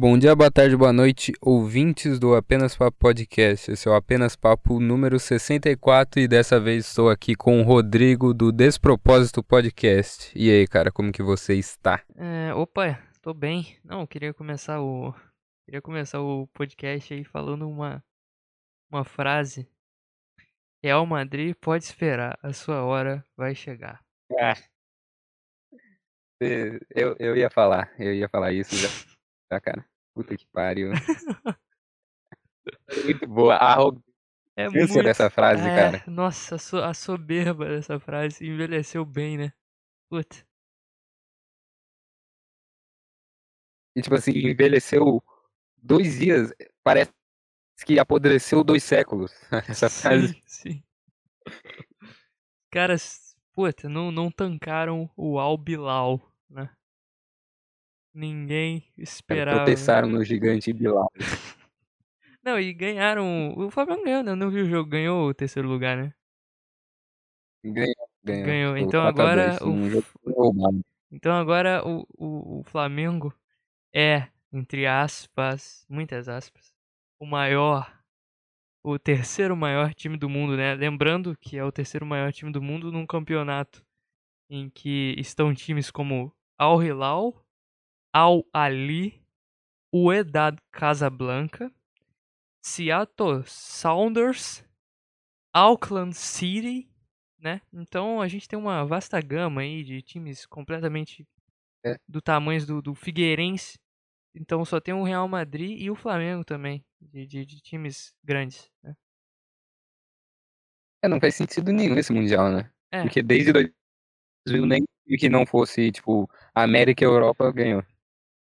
Bom dia, boa tarde, boa noite, ouvintes do Apenas Papo Podcast. Esse é o Apenas Papo número 64 e dessa vez estou aqui com o Rodrigo do Despropósito Podcast. E aí, cara, como que você está? É, opa, tô bem. Não, queria começar o queria começar o podcast aí falando uma uma frase. Real Madrid pode esperar, a sua hora vai chegar. Ah, eu, eu ia falar, eu ia falar isso já. Ah, cara. Puta que pariu. muito boa. A É muito. dessa frase, É, cara. nossa, a, so- a soberba dessa frase envelheceu bem, né? Puta. E tipo assim, envelheceu dois dias, parece que apodreceu dois séculos. Essa frase. Sim, sim. Caras, puta, não, não tancaram o Al Bilal, né? Ninguém esperava. tropeçaram no gigante Bilal. Não, e ganharam. O Flamengo ganhou, né? Eu não vi o jogo, ganhou o terceiro lugar, né? Ganhou, ganhou. Ganhou. Então 4 a agora 2, o. Então agora o, o, o Flamengo é, entre aspas, muitas aspas, o maior, o terceiro maior time do mundo, né? Lembrando que é o terceiro maior time do mundo num campeonato em que estão times como Al Hilal, Al Ali, Wydad Casablanca, Seattle Sounders, Auckland City, né? Então a gente tem uma vasta gama aí de times completamente É. do tamanho do, do Figueirense. Então só tem o Real Madrid e o Flamengo também, de, de, de times grandes. Né? É, não faz sentido nenhum esse Mundial, né? É, Porque desde 2000 nem que não fosse, tipo, América e Europa ganhou.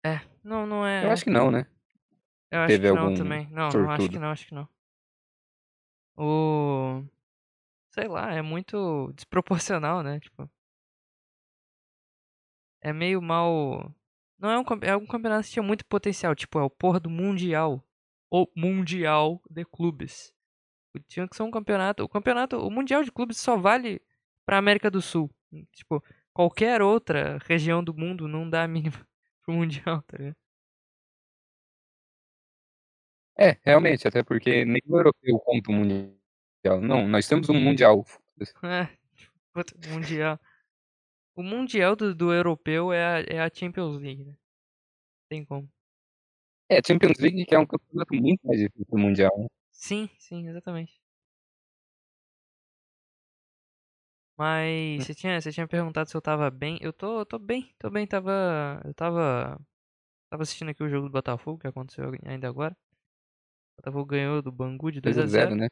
É, não, não é. Eu acho que não, né? Eu acho teve que não algum também. Não, não, acho que não, acho que não. O. Sei lá, é muito desproporcional, né? Tipo, é meio mal. Não é um, campe- é um campeonato que tinha muito potencial. Tipo, é o porra do Mundial. O Mundial de Clubes. Tinha que ser um campeonato. O campeonato. O Mundial de Clubes só vale pra América do Sul. Tipo, qualquer outra região do mundo não dá a mínima pro Mundial, tá ligado? É, realmente, até porque nem o europeu conta o Mundial. Não, nós temos um Mundial. É, puta, Mundial. O Mundial do, do europeu é a, é a Champions League, né? Tem como. É, Champions League, que é um campeonato muito mais difícil que o Mundial. né? Sim, sim, exatamente. Mas você tinha, você tinha perguntado se eu tava bem. Eu tô, tô bem, tô bem, tava. Eu tava. Tava assistindo aqui o jogo do Botafogo, que aconteceu ainda agora. O Botafogo ganhou do Bangu de 2 a 0 2x0, né?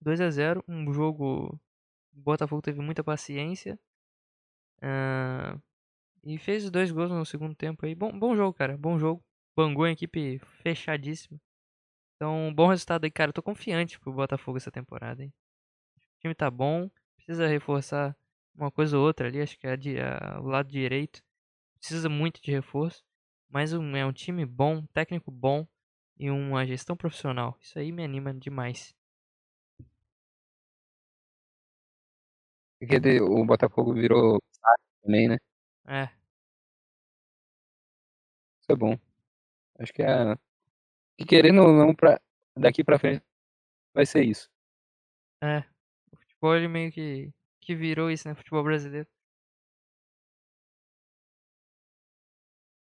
2 a 0 um jogo. O Botafogo teve muita paciência. ah, e fez os dois gols no segundo tempo aí. Bom, bom jogo, cara. Bom jogo. Bangu é uma equipe fechadíssima. Então, bom resultado aí, cara. Eu tô confiante pro Botafogo essa temporada, hein? O time tá bom. Precisa reforçar uma coisa ou outra ali. Acho que é a o lado direito. Precisa muito de reforço. Mas um- é um time bom, técnico bom e uma gestão profissional. Isso aí me anima demais. Porque o Botafogo virou também, né? É, Isso é bom. Acho que é. Que querendo ou não, pra... daqui pra frente vai ser isso. é. Futebol ele meio que, que virou isso, né? Futebol brasileiro.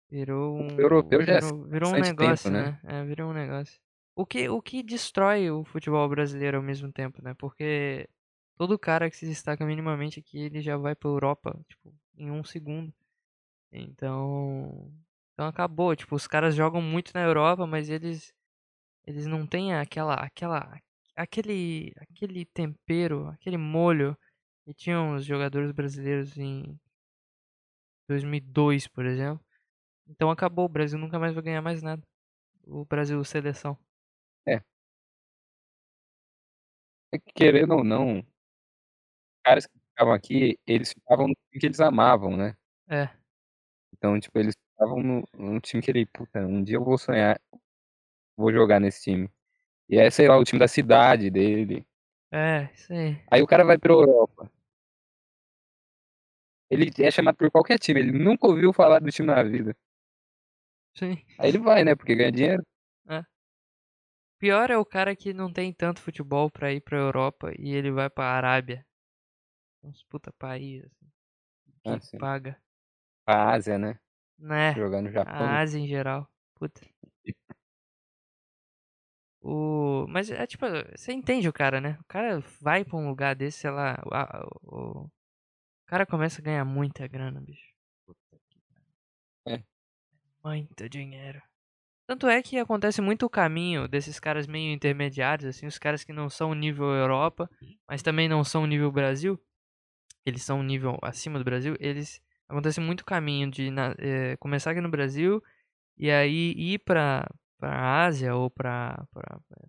Virou um. O europeu já é virou, virou um bastante tempo, negócio, né? né? É, virou um negócio. O que, o que destrói o futebol brasileiro ao mesmo tempo, né? Porque todo cara que se destaca minimamente aqui, ele já vai pra Europa, tipo, em um segundo. Então. Então acabou. Tipo, os caras jogam muito na Europa, mas eles. Eles não têm aquela. aquela aquele. aquele tempero, aquele molho que tinham os jogadores brasileiros em 2002, por exemplo. Então acabou, o Brasil nunca mais vai ganhar mais nada. O Brasil seleção. É que Querendo ou não, os caras que ficavam aqui, eles ficavam no time que eles amavam, né? É, Então, tipo, eles ficavam no, no time que ele, puta, um dia eu vou sonhar, vou jogar nesse time. E é, sei lá, o time da cidade dele. é, isso aí. O cara vai pra Europa. Ele é chamado por qualquer time, ele nunca ouviu falar do time na vida. Sim. Aí ele vai, né? Porque ganha dinheiro. Pior é o cara que não tem tanto futebol pra ir pra Europa e ele vai pra Arábia. Uns puta país, assim. Que Ah, sim. paga. Pra Ásia, né? Né? Jogar no Japão. A Ásia em geral. Puta. O... Mas é tipo, você entende o cara, né? O cara vai pra um lugar desse, sei lá. O, o cara começa a ganhar muita grana, bicho. Puta que pariu. É. Muito dinheiro. Tanto é que acontece muito o caminho desses caras meio intermediários, assim, os caras que não são nível Europa, mas também não são nível Brasil. Eles são nível acima do Brasil. Eles acontece muito o caminho de na- eh, começar aqui no Brasil e aí ir pra, pra Ásia ou pra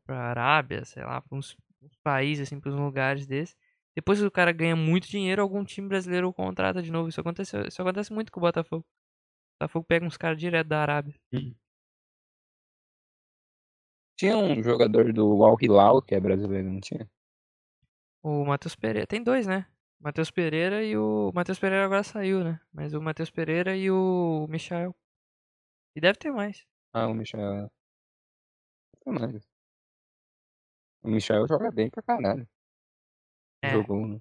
Arábia, sei lá, pra uns, uns países, assim, pra uns lugares desses. Depois que o cara ganha muito dinheiro, algum time brasileiro o contrata de novo. Isso acontece, isso acontece muito com o Botafogo. O Botafogo pega uns caras direto da Arábia. Tinha um jogador do Al Hilal, que é brasileiro, não tinha? O Matheus Pereira. Tem dois, né? Matheus Pereira e o. Matheus Pereira agora saiu, né? Mas o Matheus Pereira e o Michael. E deve ter mais. Ah, o Michel. Mais. O Michel joga bem pra caralho. É. Jogou, né?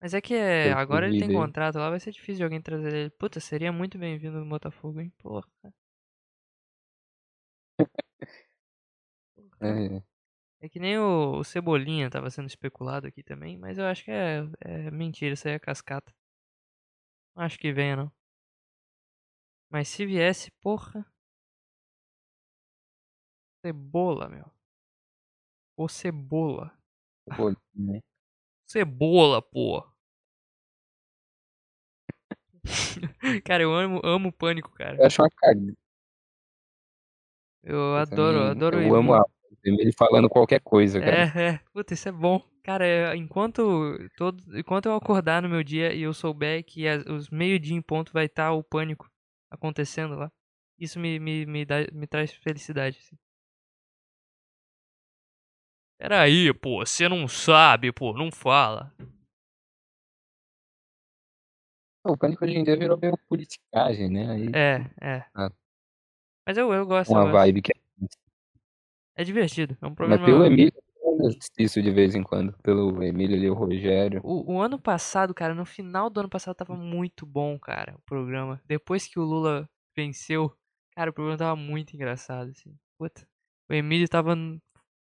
Mas é que é, agora ele tem dele. contrato lá, vai ser difícil de alguém trazer ele. Puta, seria muito bem-vindo no Botafogo, hein? Porra. É, É que nem o, o Cebolinha tava sendo especulado aqui também, mas eu acho que é, é mentira, isso aí é cascata. Não acho que venha, não. Mas se viesse, porra. Cebola, meu. Ô cebola. né? Cebola, pô. cara, eu amo, amo o pânico, cara. Eu acho uma cagada. Eu adoro, também. adoro Eu amo a ele falando qualquer coisa, cara. É, é. Puta, isso é bom. Cara, é, enquanto, todo, enquanto eu acordar no meu dia e eu souber que as- os meio-dia em ponto vai estar o pânico acontecendo lá, isso me, me, me, dá, me traz felicidade. Assim. Peraí, pô, você não sabe, pô, não fala. O pânico hoje em dia virou meio politicagem, né? Aí É, é. Ah. Mas eu, eu gosto, eu uma gosto. vibe que É divertido. É um Mas programa. pelo Emílio, isso de vez em quando. Pelo Emílio ali, o Rogério. O, o ano passado, cara, no final do ano passado tava muito bom, cara, o programa. Depois que o Lula venceu, cara, o programa tava muito engraçado, assim. Puta. O Emílio tava,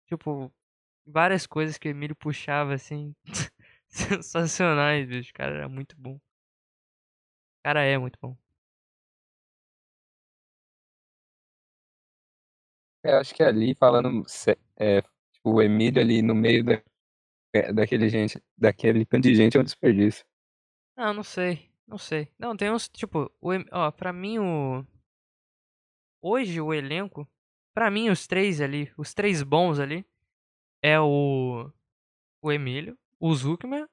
tipo, várias coisas que o Emílio puxava, assim, sensacionais, bicho. Cara, era muito bom. Cara, é muito bom. Eu acho que ali, falando, é, tipo, o Emílio ali no meio da, é, daquele gente, daquele tanto de gente é um desperdício. Ah, não sei, não sei. Não, tem uns, tipo, o, ó, pra mim o... Hoje o elenco, pra mim os três ali, os três bons ali, é o... O Emílio, o Zuckman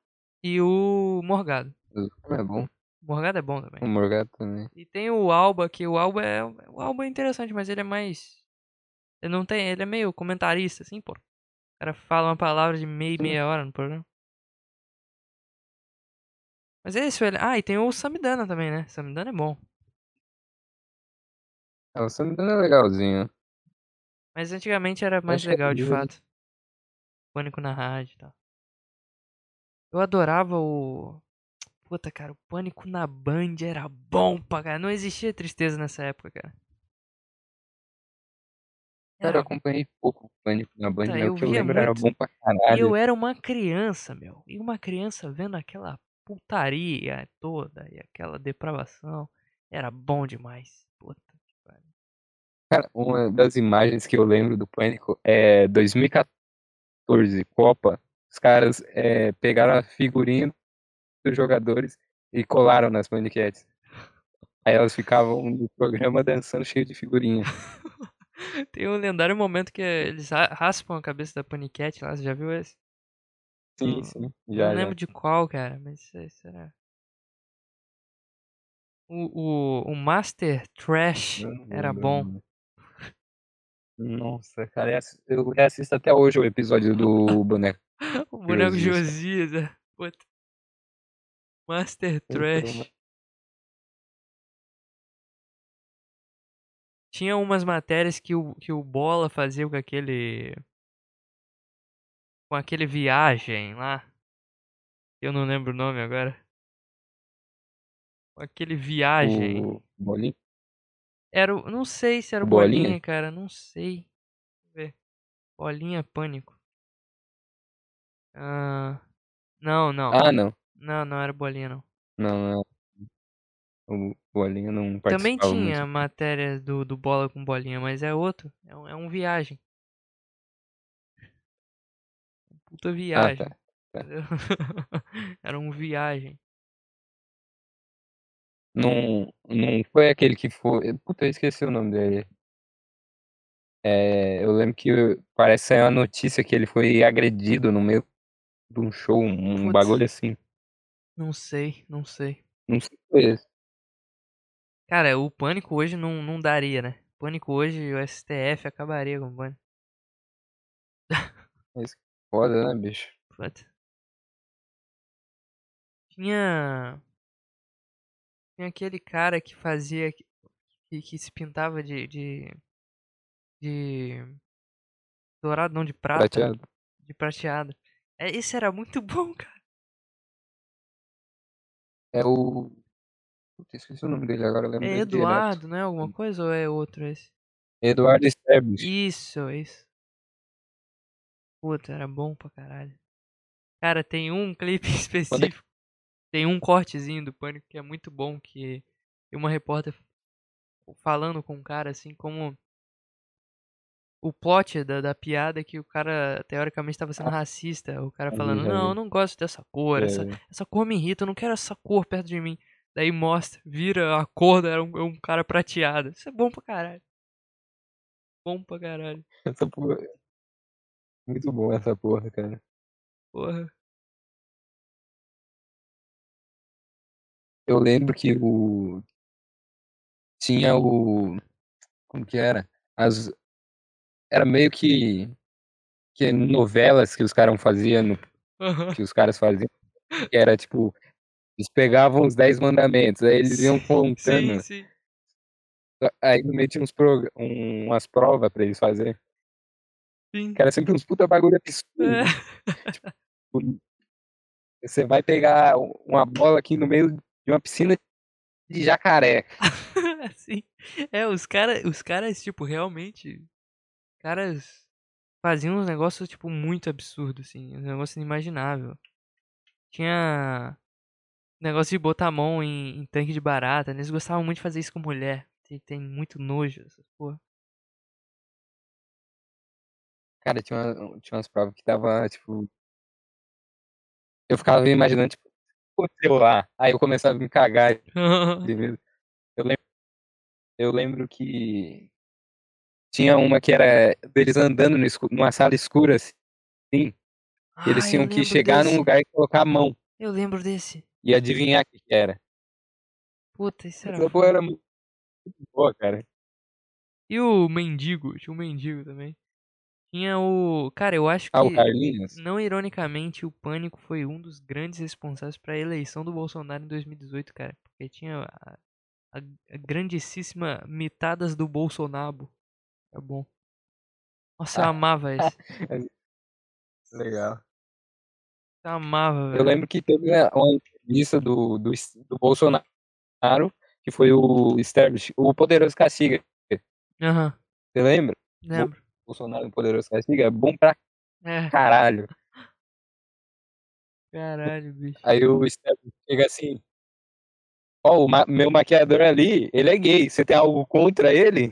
e o Morgado. Não é bom. O Morgado é bom também. O Morgado também. E tem o Alba, que o Alba é... O Alba é interessante, mas ele é mais... Ele não tem... Ele é meio comentarista, assim, pô. O cara fala uma palavra de meia Sim. meia hora no programa. Mas é isso, ele... Ah, e tem o Samidana também, né? Samidana é bom. Ah, o Samidana é legalzinho. Mas antigamente era mais Acho é legal, de fato. Pânico na rádio e tal. Eu adorava o. Puta, cara, o Pânico na Band era bom pra cara. Não existia tristeza nessa época, cara. Cara, eu Era... acompanhei pouco o Pânico na Band, Puta, mas eu o que eu lembro era muito. bom pra E caralho. eu era uma criança, meu. E uma criança vendo aquela putaria toda e aquela depravação. Era bom demais. Puta que pariu. Cara, uma das imagens que eu lembro do Pânico é 2014, Copa. Os caras é, pegaram a figurinha dos jogadores e colaram nas paniquetes. Aí elas ficavam no programa dançando cheio de figurinha. Tem um lendário momento que eles ra- raspam a cabeça da paniquete lá. Você já viu esse? Sim, Não- sim. não Já, lembro já. de qual, cara, mas será. O, o, o Master Trash Eu não era bom. não. Nossa, cara, eu assi- eu reassisto até hoje o episódio do boneco. O boneco Josias. Josias, é. Puta. Master Então, Trash. tinha umas matérias que o, que o Bola fazia com aquele. Com aquele viagem lá. Eu não lembro o nome agora. Com aquele viagem. O Bolinha? Era o. Não sei se era o Bolinha? Bolinha, cara. Não sei. Deixa eu ver. Bolinha Pânico. Ah. Não, não. Ah, não. Não, não era Bolinha, não. Não, não. O Bolinha não Também participava tinha muito. matéria do, do Bola com Bolinha, mas é outro. É um, é um viagem. Puta Ah, viagem. tá. tá. entendeu? Era um viagem. Não, não foi aquele que foi. Puta, eu esqueci o nome dele. É, eu lembro que parece sair uma notícia que ele foi agredido no meio de um show, um Putz. bagulho assim. Não sei, não sei. Não sei se foi esse. Cara, o pânico hoje não, não daria, né? Pânico hoje, o STF acabaria com o pânico. Mas foda, né, bicho? Puta. Tinha. Tinha aquele cara que fazia. Que, que se pintava de. de. de dourado, não, de prata. Prateado. De prateado. É, esse era muito bom, cara. É o. Puta, esqueci o nome dele agora, lembro É. Eduardo, né? Alguma coisa ou é outro esse? Eduardo Sterblich. Isso, isso. Puta, era bom pra caralho. Cara, tem um clipe específico. Tem um cortezinho do Pânico que é muito bom, que uma repórter falando com um cara assim como o plot da, da piada é que o cara teoricamente estava sendo racista. O cara Ah, falando, não, eu não gosto dessa cor, essa, É, essa cor me irrita, eu não quero essa cor perto de mim. Daí mostra, vira a cor, era um, um cara prateado. Isso é bom pra caralho. Bom pra caralho. essa porra. Muito bom essa porra, cara. Porra. Eu lembro que o. Tinha o. Como que era? As. Era meio que. Que novelas que os caras faziam, no- Aham. que os caras faziam, que era tipo. Eles pegavam os 10 mandamentos, aí eles iam Sim, contando. sim. Aí no meio tinha uns prog... um- umas provas pra eles fazerem. Sim. Que era sempre uns puta bagulho absurdo. É. Você vai pegar uma bola aqui no meio de uma piscina de jacaré. Sim. É, os caras, os caras, tipo, realmente. Caras faziam uns negócios, tipo, muito absurdos, assim. Um negócio inimaginável. Tinha. Negócio de botar a mão em, em tanque de barata. né? Eles gostavam muito de fazer isso com mulher. Tem, tem muito nojo, essas porra. Cara, tinha, uma- tinha umas provas que tava, tipo. Eu ficava imaginando, tipo, aconteceu lá. Aí eu começava a me cagar. Eu lembro, eu lembro que tinha uma que era deles andando no escu- numa sala escura, assim. e eles Ah, tinham que chegar num desse. lugar e colocar a mão Eu lembro desse. e adivinhar o que era. Puta, isso era Essa foda. era muito boa, cara. E o mendigo? Tinha o mendigo também. Tinha o. Cara, eu acho Ah, o que. Carlinhos? Não ironicamente, o Pânico foi um dos grandes responsáveis para a eleição do Bolsonaro em 2018, cara. Porque tinha a, a, a grandíssima mitadas do Bolsonaro. É bom. Nossa, eu amava esse. Legal. Eu amava, Eu velho. lembro que teve né, uma entrevista do, do, do Bolsonaro, que foi o Sterblich, o Poderoso Castiga. Aham, Você lembra? lembro. Bolsonaro no Poderoso Castiga é bom pra É, caralho. caralho, bicho. Aí o Sterblich chega assim, ó, o ma- meu maquiador ali, ele é gay, você tem algo contra ele?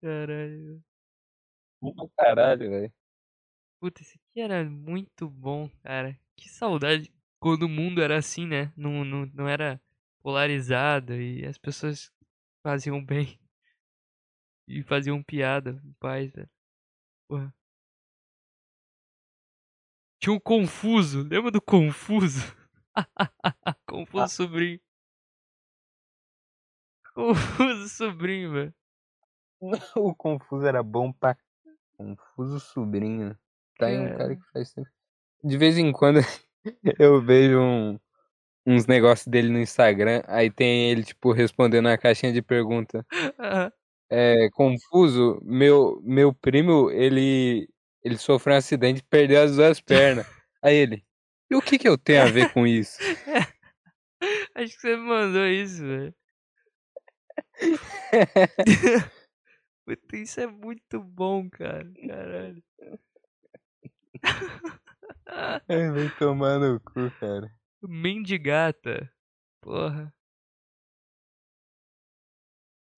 Caralho. Bom pra caralho, velho. Puta, esse aqui era muito bom, cara. Que saudade quando o mundo era assim, né? Não, não, não era polarizado e as pessoas faziam bem e faziam piada em paz, velho. Porra. Tinha um Confuso, lembra do Confuso? Confuso Ah. sobrinho. Confuso sobrinho, velho. O Confuso era bom pra... Confuso sobrinho. Tá aí um cara que faz tempo. De vez em quando eu vejo um, uns negócios dele no Instagram, aí tem ele, tipo, respondendo na caixinha de pergunta. Aham. É, confuso, meu, meu primo, ele, ele sofreu um acidente e perdeu as duas pernas. Aí ele, e o que que eu tenho a ver com isso? Acho que você mandou isso, velho. Puta, isso é muito bom, cara. Caralho. Ai, vai tomar no cu, cara. Mendigata. Porra.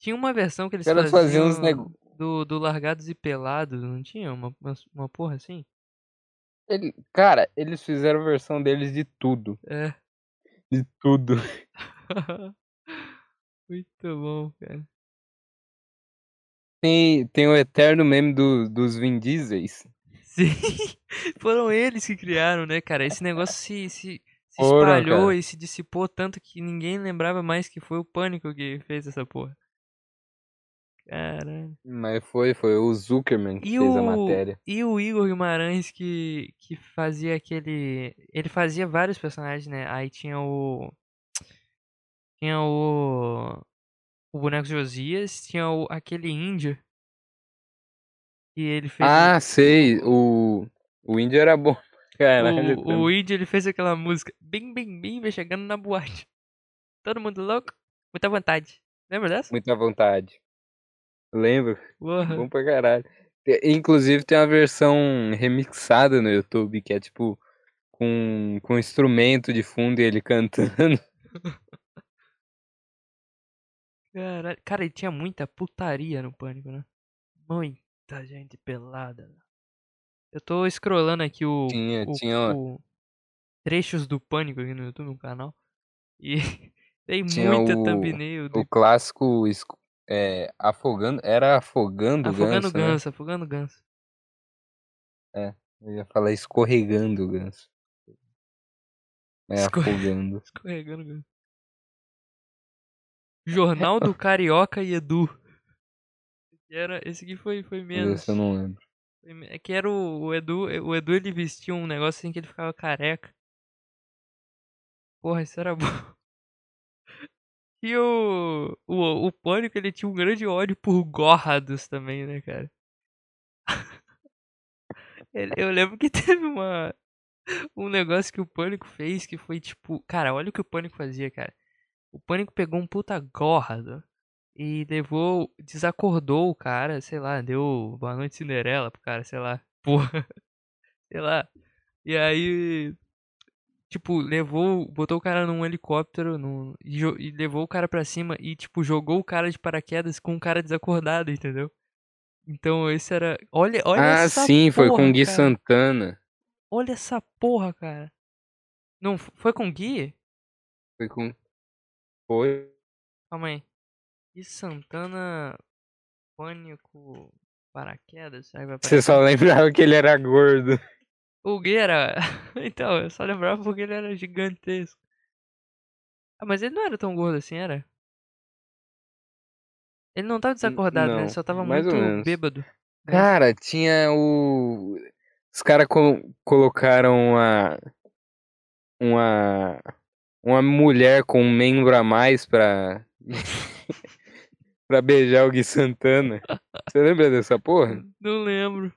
Tinha uma versão que eles faziam uns nego- do, do Largados e Pelados, não tinha? Uma, uma, uma porra assim? Ele, cara, eles fizeram versão deles de tudo. É. De tudo. Muito bom, cara. Tem, tem o eterno meme do, dos Vin Diesels. Sim, foram eles que criaram, né, cara? Esse negócio se, se, se espalhou e se dissipou tanto que ninguém lembrava mais que foi o Pânico que fez essa porra. Caralho. Mas foi, foi o Zuckerman que E fez a o, matéria. e o Igor Guimarães que, que fazia aquele. Ele fazia vários personagens, né? Aí tinha o. Tinha o. O boneco Josias, tinha o, aquele índio. Que ele fez. Ah, sei. O, o índio era bom. Caralho, o, o índio ele fez aquela música. Bim, bim, bim, vai chegando na boate. Todo mundo louco, muita vontade. Lembra dessa? muita vontade. Lembro. Porra. Bom pra caralho. Inclusive tem uma versão remixada no YouTube que é tipo com, com instrumento de fundo e ele cantando. Caralho. Cara, e tinha muita putaria no pânico, né? Muita gente pelada. Eu tô scrollando aqui o, Tinha, o, tinha, o trechos do pânico aqui no YouTube, no canal. E tem Tinha muita o- thumbnail do o clássico é, afogando. Era afogando o Afogando ganso, né? Ganso, Afogando Ganso. Eu ia falar escorregando o ganso. É afogando. Escorregando Ganso. Jornal do Carioca e Edu. Esse, era, esse aqui foi, foi menos. Esse eu não lembro. É que era o, o Edu. O Edu ele vestia um negócio assim que ele ficava careca. Porra, isso era bom. E o, o, o Pânico ele tinha um grande ódio por gorrados também, né, cara? Eu lembro que teve uma. Um negócio que o Pânico fez que foi tipo. Cara, olha o que o Pânico fazia, cara. O Pânico pegou um puta gorrado e levou. Desacordou o cara, sei lá, deu Boa Noite Cinderela pro cara, sei lá. Porra. Sei lá. E aí. Tipo, levou. Botou o cara num helicóptero num, e, e levou o cara pra cima e, tipo, jogou o cara de paraquedas com o cara desacordado, entendeu? Então esse era. Olha, olha ah, essa sim, foi com porra, o Gui cara. Santana. Olha essa porra, cara. Não, foi com o Gui? Foi com. Foi. Calma aí. Gui Santana. Pânico. Paraquedas? Vai Você só lembrava que ele era gordo. O Gui era. então, eu só lembrava porque ele era gigantesco. Ah, mas ele não era tão gordo assim, era? Ele não tava desacordado, né? Ele não, só tava muito bêbado. né? Cara, tinha o. Os caras colocaram uma. Uma. Uma mulher com um membro a mais pra. pra beijar o Gui Santana. Você lembra dessa porra? Não lembro.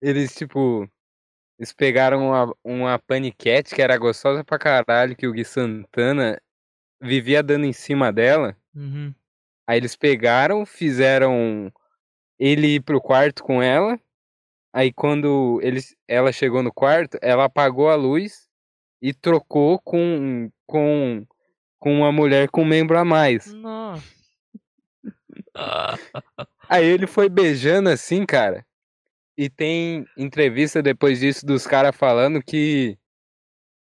Eles, tipo. Eles pegaram uma, uma paniquete que era gostosa pra caralho, que o Gui Santana vivia dando em cima dela. Uhum. Aí eles pegaram, fizeram ele ir pro quarto com ela. Aí quando eles, ela chegou no quarto, ela apagou a luz e trocou com, com, com uma mulher com um membro a mais. Nossa. Aí ele foi beijando assim, cara. E tem entrevista depois disso dos caras falando que,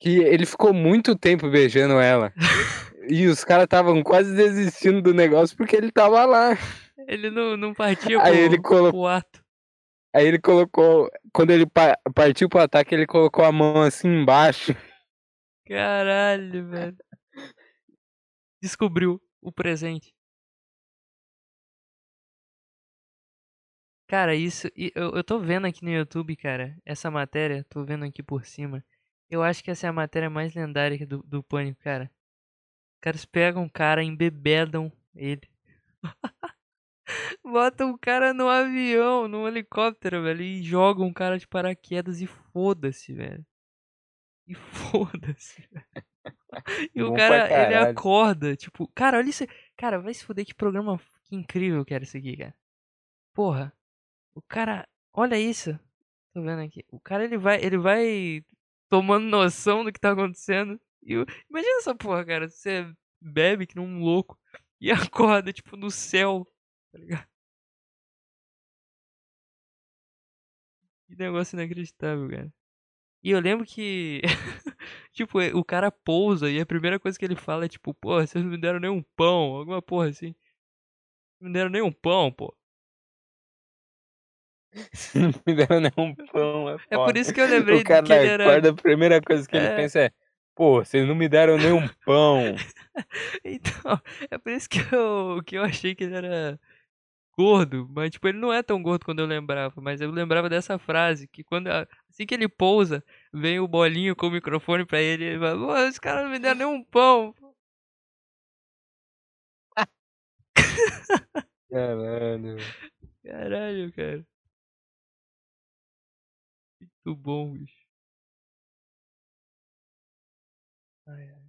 que ele ficou muito tempo beijando ela. E os caras estavam quase desistindo do negócio porque ele tava lá. ele não, não partia Aí pro, ele colo- pro ato. Aí ele colocou. Quando ele pa- partiu pro ataque, ele colocou a mão assim embaixo. Caralho, velho. Descobriu o presente. Cara, isso. e Eu, eu tô vendo aqui no YouTube, cara, essa matéria, tô vendo aqui por cima. Eu acho que essa é a matéria mais lendária do, do Pânico, cara. Os caras pegam um cara, embebedam ele. Botam um cara no avião, num helicóptero, velho, e jogam um cara de paraquedas e foda-se, velho. E foda-se. E o Bom cara, pra ele acorda, tipo, cara, olha isso. Cara, vai se fuder que programa que incrível que era isso aqui, cara. Porra. O cara, olha isso. Tô vendo aqui. O cara ele vai, ele vai tomando noção do que tá acontecendo. E o- imagina essa porra, cara, você bebe que nem um louco e acorda tipo no céu, tá ligado? Que negócio inacreditável, cara. E eu lembro que tipo, o cara pousa e a primeira coisa que ele fala é tipo, pô, vocês não me deram nem um pão, alguma porra assim. Não me deram nem um pão, pô. Não me deram nenhum pão, é É por isso que eu lembrei O cara que ele era acorda, a primeira coisa que ele É. pensa é, pô, vocês não me deram nenhum pão. Então, é por isso que eu, que eu achei que ele era gordo, mas tipo, ele não é tão gordo quando eu lembrava, mas eu lembrava dessa frase, que quando assim que ele pousa, vem o bolinho com o microfone pra ele, e ele fala, "Pô, esse cara não me deram nenhum pão. Caralho. Caralho, cara. Muito bom, bicho. Ai, ai.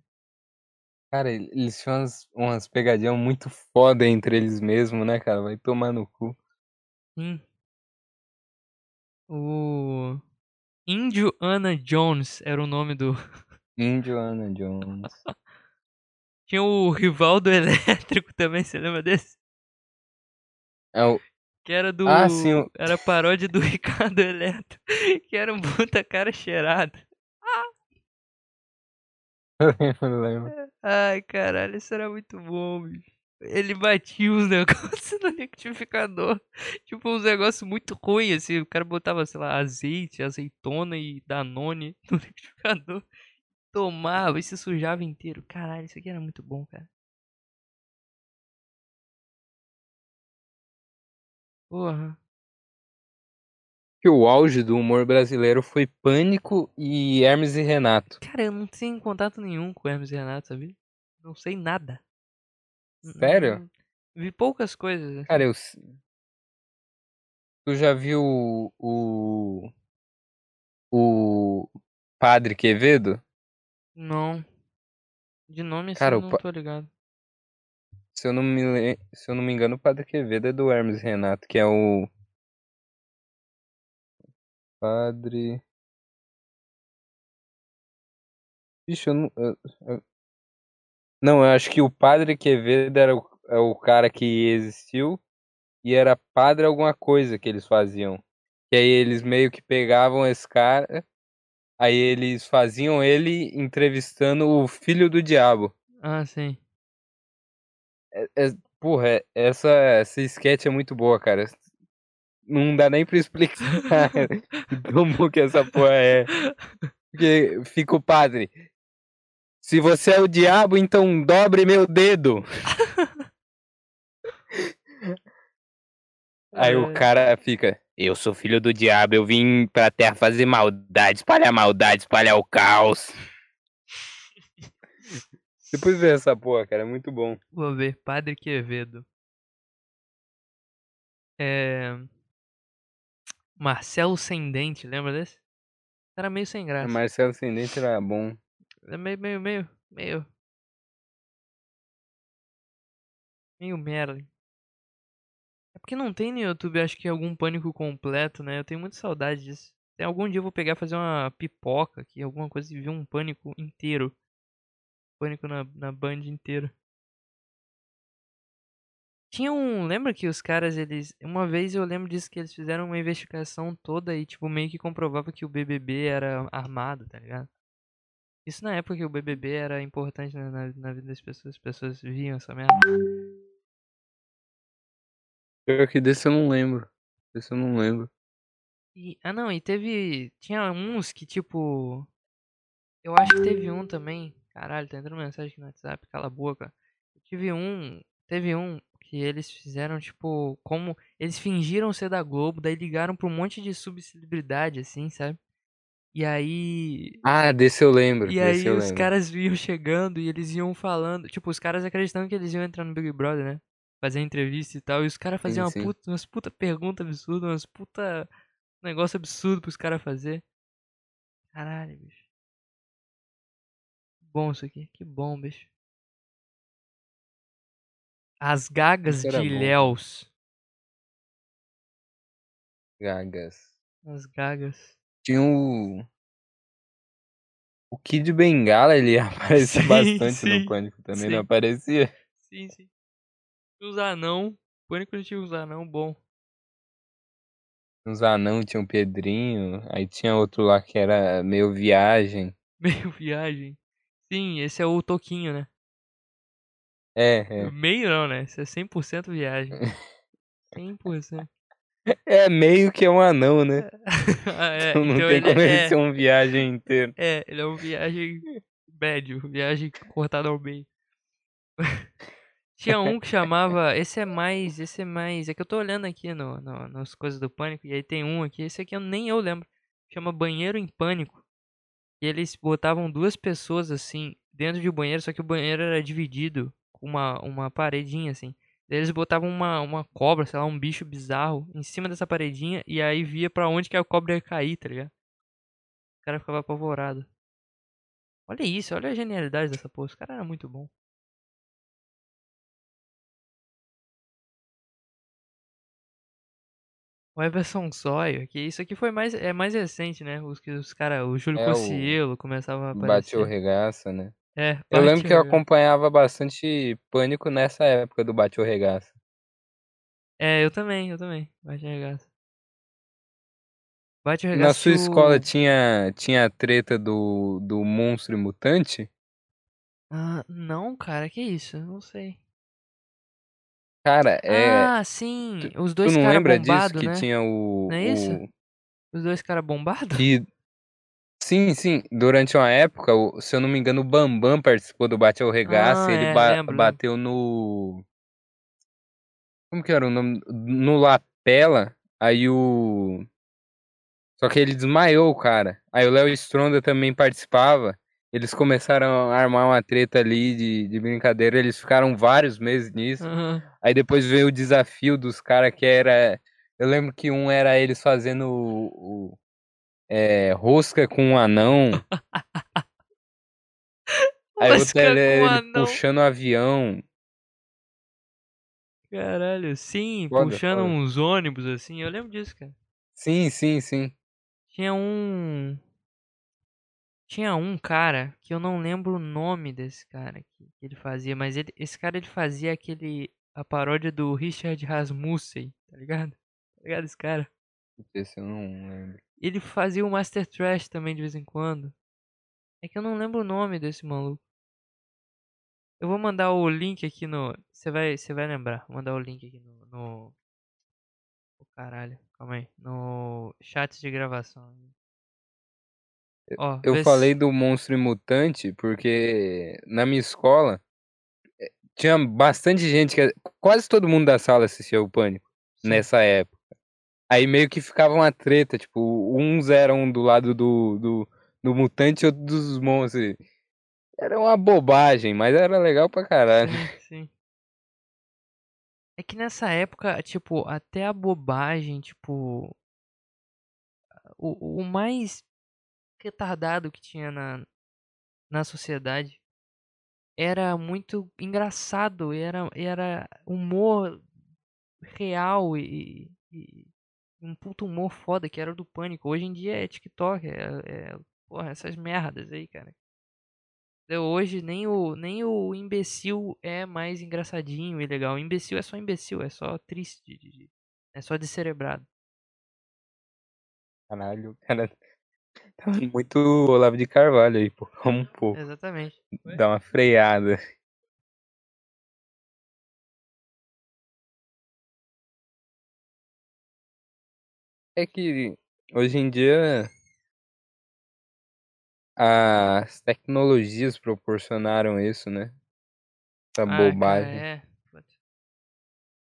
Cara, ele- eles tinham umas, umas pegadinhas muito foda entre eles mesmos, né, cara? Vai tomar no cu. Sim. O Índio Ana Jones era o nome do. Índio Ana Jones. Tinha o Rivaldo Elétrico também, você lembra desse? É o... Que era do. Ah, sim, Era paródia do Ricardo Eletro. Que era um puta cara cheirado. Eu lembro, lembro. Ai, caralho, isso era muito bom, bicho. Ele batia os negócios no liquidificador. Tipo, uns negócios muito ruins, assim. O cara botava, sei lá, azeite, azeitona e danone no liquidificador. Tomava e se sujava inteiro. Caralho, isso aqui era muito bom, cara. Porra. Que o auge do humor brasileiro foi Pânico e Hermes e Renato. Cara, eu não tenho contato nenhum com Hermes e Renato, sabia? Não sei nada. Sério? Vi poucas coisas. assim. Cara, eu. Tu já viu o. O, Padre Quevedo? Não. De nome assim, Cara, não pa- tô ligado. Se eu não me, se eu não me engano, o Padre Quevedo é do Hermes e Renato, que é o. Padre. Ixi, eu não. Não, eu acho que o Padre Quevedo era o, é o cara que existiu e era padre alguma coisa que eles faziam. Que aí eles meio que pegavam esse cara, aí eles faziam ele entrevistando o filho do diabo. Ah, sim. É, é- porra, é- essa, essa sketch é muito boa, cara. Não dá nem pra explicar como que essa porra é. Porque fica o padre. Se você é o diabo, então dobre meu dedo. Aí o É. cara fica. Eu sou filho do diabo, eu vim pra terra fazer maldade, espalhar maldade, espalhar o caos. Depois vê essa porra, cara, é muito bom. Vou ver. Padre Quevedo. É. Marcelo Sem Dente, lembra desse? Era meio sem A graça. Marcelo Ascendente era bom. É meio, meio, meio, meio. Meio merda. É porque não tem no YouTube, acho que algum pânico completo, né? Eu tenho muita saudade disso. Tem algum dia eu vou pegar e fazer uma pipoca aqui, alguma coisa e ver um pânico inteiro. Pânico na, na Band inteiro. Tinha um. Lembra que os caras, eles. Uma vez eu lembro disso que eles fizeram uma investigação toda e, tipo, meio que comprovava que o BBB era armado, tá ligado? Isso na época que o BBB era importante na, na, na vida das pessoas, as pessoas viam essa merda. Pior que desse eu não lembro. Desse eu não lembro. E, ah não, e teve. Tinha uns que tipo. Eu acho que teve um também. Caralho, tá entrando mensagem aqui no WhatsApp, cala a boca. Tive um. Teve um que eles fizeram, tipo, como. Eles fingiram ser da Globo, daí ligaram pra um monte de subcelebridade, assim, sabe? E aí. Ah, desse eu lembro. E aí eu os lembro. caras iam chegando e eles iam falando. Tipo, os caras acreditando que eles iam entrar no Big Brother, né? Fazer entrevista e tal. E os caras Sim, faziam uma sim. puta, umas puta perguntas absurdas, umas puta negócio absurdo pros caras fazer. Caralho, bicho. Que bom isso aqui. Que bom, bicho. As gagas de bom. Ilhéus. Gagas. As gagas. Tinha o. O Kid Bengala, ele aparecia Sim, bastante sim, no Pânico também, sim. não aparecia? Sim, sim. Os anão. Pânico não tinha os anão bom. Uns anão, tinha o Pedrinho, aí tinha outro lá que era meio viagem. Meio viagem. Sim, esse é o Toquinho, né? É, é. Meio não, né? Esse é 100% viagem. 100%. É meio que é um anão, né? Ah, é, Então não então tem como ele é, ser um viagem inteiro. é, ele é um viagem médio, viagem cortada ao meio. Tinha um que chamava. Esse é mais. Esse é mais. É que eu tô olhando aqui no, no, nas coisas do pânico. E aí tem um aqui. Esse aqui eu nem eu lembro. Chama Banheiro em Pânico. E eles botavam duas pessoas assim dentro de um banheiro, só que o banheiro era dividido com uma, uma paredinha assim. Eles botavam uma, uma cobra, sei lá, um bicho bizarro em cima dessa paredinha e aí via pra onde que a cobra ia cair, tá ligado? O cara ficava apavorado. Olha isso, olha a genialidade dessa porra. Esse cara era muito bom. O Everson Sawyer, que isso aqui foi mais é mais recente, né? Os que os cara, o Júlio É, Cossielo começava a Bateu aparecer. regaça, né? É, Eu lembro que eu Bateu- acompanhava bastante Pânico nessa época do Bateu regaça. É, eu também, eu também. Bate regaça. Bate Na regaça. sua tinha o- escola tinha, tinha a treta do, do monstro e mutante? Ah, não, cara, que isso? Eu Não sei. Cara, é. Ah, sim, os Tu dois não caras lembra disso bombados, que né? tinha o. Não é isso? o- Os dois caras bombados? que- Sim, sim. Durante uma época, se eu não me engano, o Bambam participou do Bate ao Regaça Ah, ele é, ba- lembro, bateu no. Como que era o nome? No Lapela. Aí o. Só que ele desmaiou, o cara. Aí o Léo Stronda também participava. Eles começaram a armar uma treta ali de, de brincadeira. Eles ficaram vários meses nisso. Aham. Aí depois veio o desafio dos caras que era. Eu lembro que um era eles fazendo o. o- é, rosca com um anão. Aí outro Rosca era ele anão. puxando o avião. Caralho, sim, Foda, puxando foda. uns ônibus assim. Eu lembro disso, cara. Sim, sim, sim. Tinha um. Tinha um cara que eu não lembro o nome desse cara que, que ele fazia, mas ele, esse cara ele fazia aquele. a paródia do Richard Rasmussen, tá ligado? Tá ligado esse cara? Esse eu não lembro. Ele fazia o Master Trash também de vez em quando. É que eu não lembro o nome desse maluco. Eu vou mandar o link aqui no. Você vai, você vai lembrar. Vou mandar o link aqui no. no... Oh, caralho, calma aí. No chat de gravação. Ó, Eu vê se- falei do monstro e mutante porque na minha escola eh, tinha bastante gente que. Quase todo mundo da sala assistia o Pânico Sim. nessa época. Aí meio que ficava uma treta, tipo, uns eram do lado do, do, do mutante e outros dos monstros. Era uma bobagem, mas era legal pra caralho. Sim, sim. É que nessa época, tipo, até a bobagem, tipo. O, o mais retardado que tinha na, na sociedade era muito engraçado, era, era humor real e, e um puto humor foda que era do pânico. Hoje em dia é TikTok, é, é porra, essas merdas aí, cara. Hoje nem o, nem o imbecil é mais engraçadinho e legal. O imbecil é só imbecil, é só triste, é só descerebrado. Caralho, cara tá muito Olavo de Carvalho aí, pô. Calma um pouco. Exatamente. Dá uma freada. É que hoje em dia as tecnologias proporcionaram isso, né? Essa Ah, cara, bobagem. é.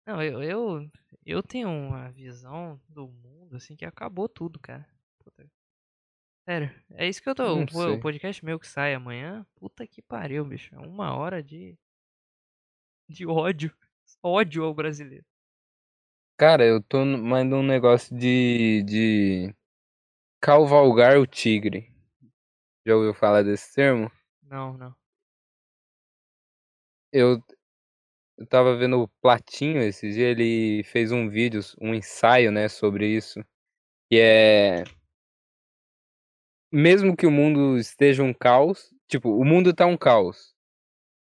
Não, eu, eu, eu tenho uma visão do mundo, assim, que acabou tudo, cara. Sério, é isso que eu tô. Não O, o podcast meu que sai amanhã. Puta que pariu, bicho. É uma hora de. de ódio. Ódio ao brasileiro. Cara, eu tô mais num negócio de, de cavalgar o tigre. Já ouviu falar desse termo? Não, não. Eu, eu tava vendo o Platinho esses dias, ele fez um vídeo, um ensaio, né, sobre isso. Que é. Mesmo que o mundo esteja um caos, tipo, o mundo tá um caos.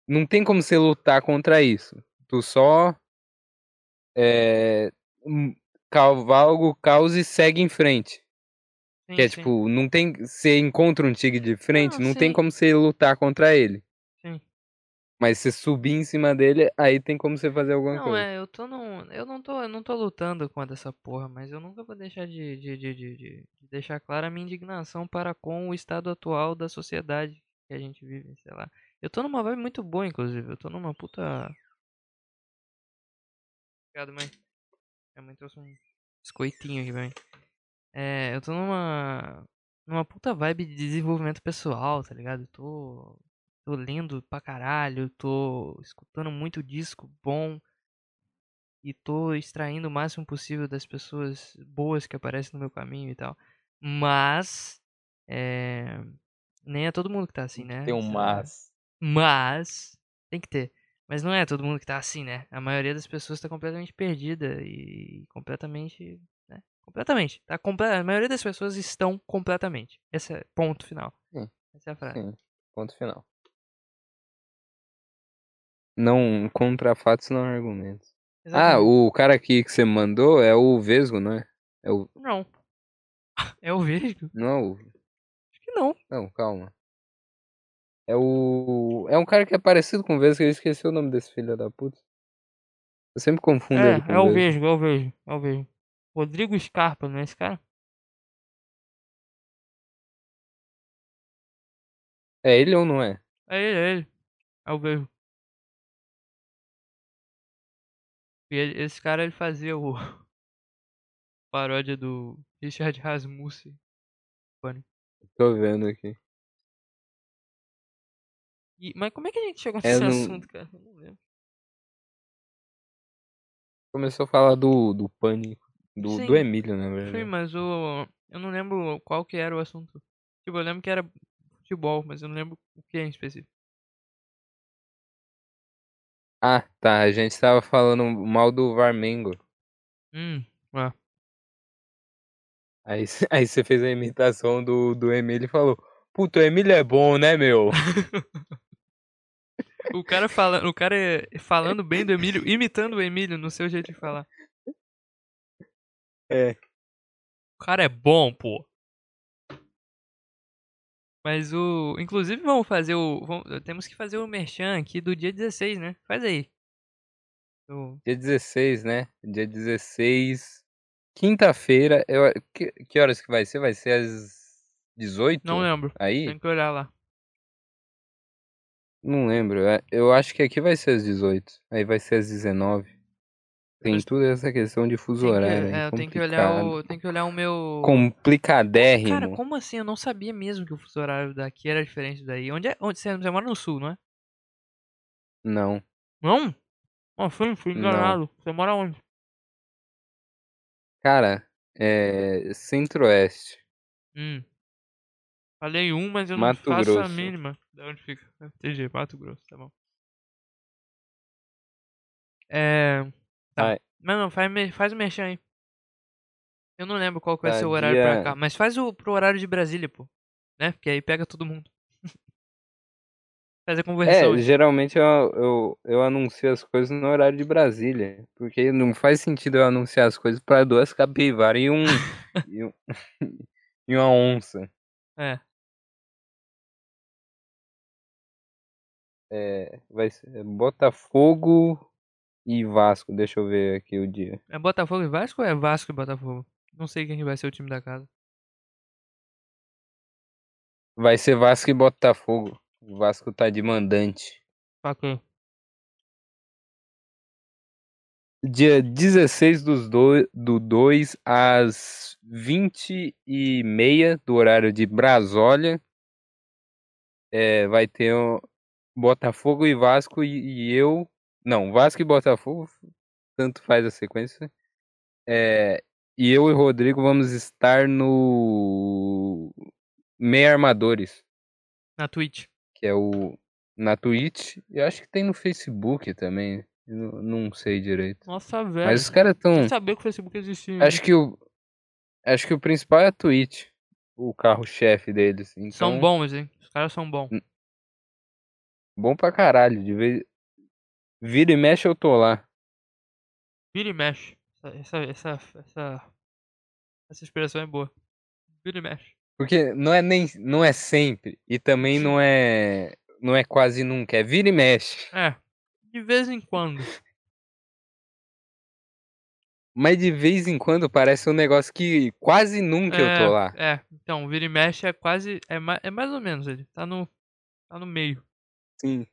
Não tem como você lutar contra isso. Tu só. É, cavalga o caos e segue em frente. Sim, Que é sim, tipo, não tem. Você encontra um tigre de frente, Não, não tem como você lutar contra ele. Mas se subir em cima dele, aí tem como você fazer alguma Não, coisa. é, eu tô num. Eu não tô, eu não tô lutando contra essa porra, mas eu nunca vou deixar de, de, de, de, de- de deixar clara a minha indignação para com o estado atual da sociedade que a gente vive, sei lá. Eu tô numa vibe muito boa, inclusive. Eu tô numa puta. Obrigado, mãe. Minha mãe trouxe um biscoitinho aqui, mãe. É, eu tô numa. numa puta vibe de desenvolvimento pessoal, tá ligado? Eu tô. Tô lendo pra caralho, tô escutando muito disco bom e tô extraindo o máximo possível das pessoas boas que aparecem no meu caminho e tal. Mas. É. Nem é todo mundo que tá assim, né? Tem um é- mas. Mas. Tem que ter. Mas não é todo mundo que tá assim, né? A maioria das pessoas tá completamente perdida e completamente. Né? Completamente. Tá comple... A maioria das pessoas estão completamente. Esse é ponto final. Sim, Essa é a frase. Sim, ponto final. Não, contra fatos não argumentos. Ah, Exatamente. o cara aqui que você mandou é o Vesgo, não é? É o. Não. É o Vesgo? Não é o. Acho que não. Não, calma. É o. É um cara que é parecido com o Vesgo, eu esqueci o nome desse filho da puta. Eu sempre confundo ele com É, é o. Vesgo, é o Vesgo. É o Vesgo. Rodrigo Scarpa, não é esse cara? É ele ou não é? É ele, é ele. É o Vesgo. E ele- esse cara ele fazia o. paródia do Richard Rasmussen. Tô vendo aqui. E- mas como é que a gente chegou É, nesse não- assunto, cara? Eu não lembro. Começou a falar do, do pânico. Do, Sim. do Emílio, na Sim, verdade. mas o. Eu não lembro qual que era o assunto. Tipo, eu lembro que era futebol, mas eu não lembro o que em específico. Ah, tá. A gente tava falando mal do Varmengo. Hum, ah. Aí, aí você fez a imitação do, do Emílio e falou: Puta, o Emílio é bom, né, meu? O cara, fala, o cara é falando bem do Emílio, imitando o Emílio no seu jeito de falar. É. O cara é bom, pô. Mas o. Inclusive, vamos fazer o. vamos- temos que fazer o merchan aqui do dia 16, né? Faz aí. O- Dia 16, né? Dia 16. Quinta-feira. Eu... Que, que horas que vai ser? Vai ser às 18? Não lembro. Aí? Tem que olhar lá. Não lembro. é, Eu acho que aqui vai ser às 18. Aí vai ser às 19. Tem Mas- toda essa questão de fuso Tem que, horário. é, aí, eu tenho que olhar o. Tem que olhar o meu. Complicadérrimo. Cara, como assim? Eu não sabia mesmo que o fuso horário daqui era diferente daí. Onde é? Onde você, você mora no sul, não é? Não. Não? Oh, fui, fui Não. enganado. Você mora onde? Cara, é. Centro-Oeste. Hum. Falei um, mas eu não Mato faço a Grosso. mínima. Da onde fica? Entendi, Mato Grosso, tá bom. É. Tá. Mas não, faz, faz o merchan aí. Eu não lembro qual que vai Tá, ser o horário pra dia- cá. Mas faz o pro horário de Brasília, pô. Né? Porque aí pega todo mundo. faz a conversão. É, geralmente eu, eu, eu anuncio as coisas no horário de Brasília. Porque não faz sentido eu anunciar as coisas pra duas capivaras e um. e, um e uma onça. É. É, vai ser Botafogo e Vasco. Deixa eu ver aqui o dia. É Botafogo e Vasco ou é Vasco e Botafogo? Não sei quem que vai ser o time da casa. Vai ser Vasco e Botafogo. O Vasco tá de mandante. Quê? Dia 16 dos do, do 2 às 20 e meia do horário de Brasólia. É, vai ter o Botafogo e Vasco e, e eu. Não, Vasco e Botafogo, tanto faz a sequência. É, e eu e Rodrigo vamos estar no Meia Armadores, Na Twitch. que é o na Twitch. Eu acho que tem no Facebook também. eu Não, sei direito. Nossa, velho. Mas os caras. Sem saber que o Facebook existia. Acho que o. Acho que o principal é a Twitch. O carro-chefe deles. Então, São bons, hein? Os caras são bons. Bom pra caralho. De vez... Vira e mexe eu tô lá. Vira e mexe. Essa, essa, essa, essa, essa expressão é boa. Vira e mexe. Porque não é nem. Não é sempre. E também não é. Não é quase nunca. É vira e mexe. É. De vez em quando. Mas de vez em quando parece um negócio que quase nunca eu tô lá. É, então, vira e mexe é quase. É, ma- é mais ou menos ele. Tá no. Tá no meio. Sim.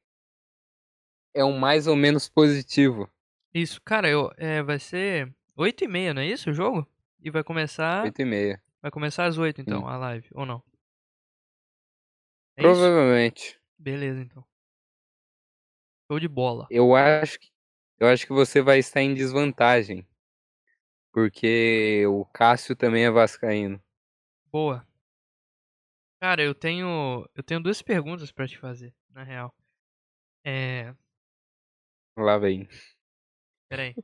É um mais ou menos positivo. Isso, cara, eu, é, vai ser 8 e meia, não é isso o jogo? E vai começar. 8 e meia. Vai começar às 8 então, a live, ou não? É isso? Provavelmente. Beleza, então. Show de bola. Eu acho que. Eu acho que você vai estar em desvantagem. Porque o Cássio também é vascaíno. Boa. Cara, eu tenho. Eu tenho duas perguntas pra te fazer, na real. É. Lá vem. Pera aí.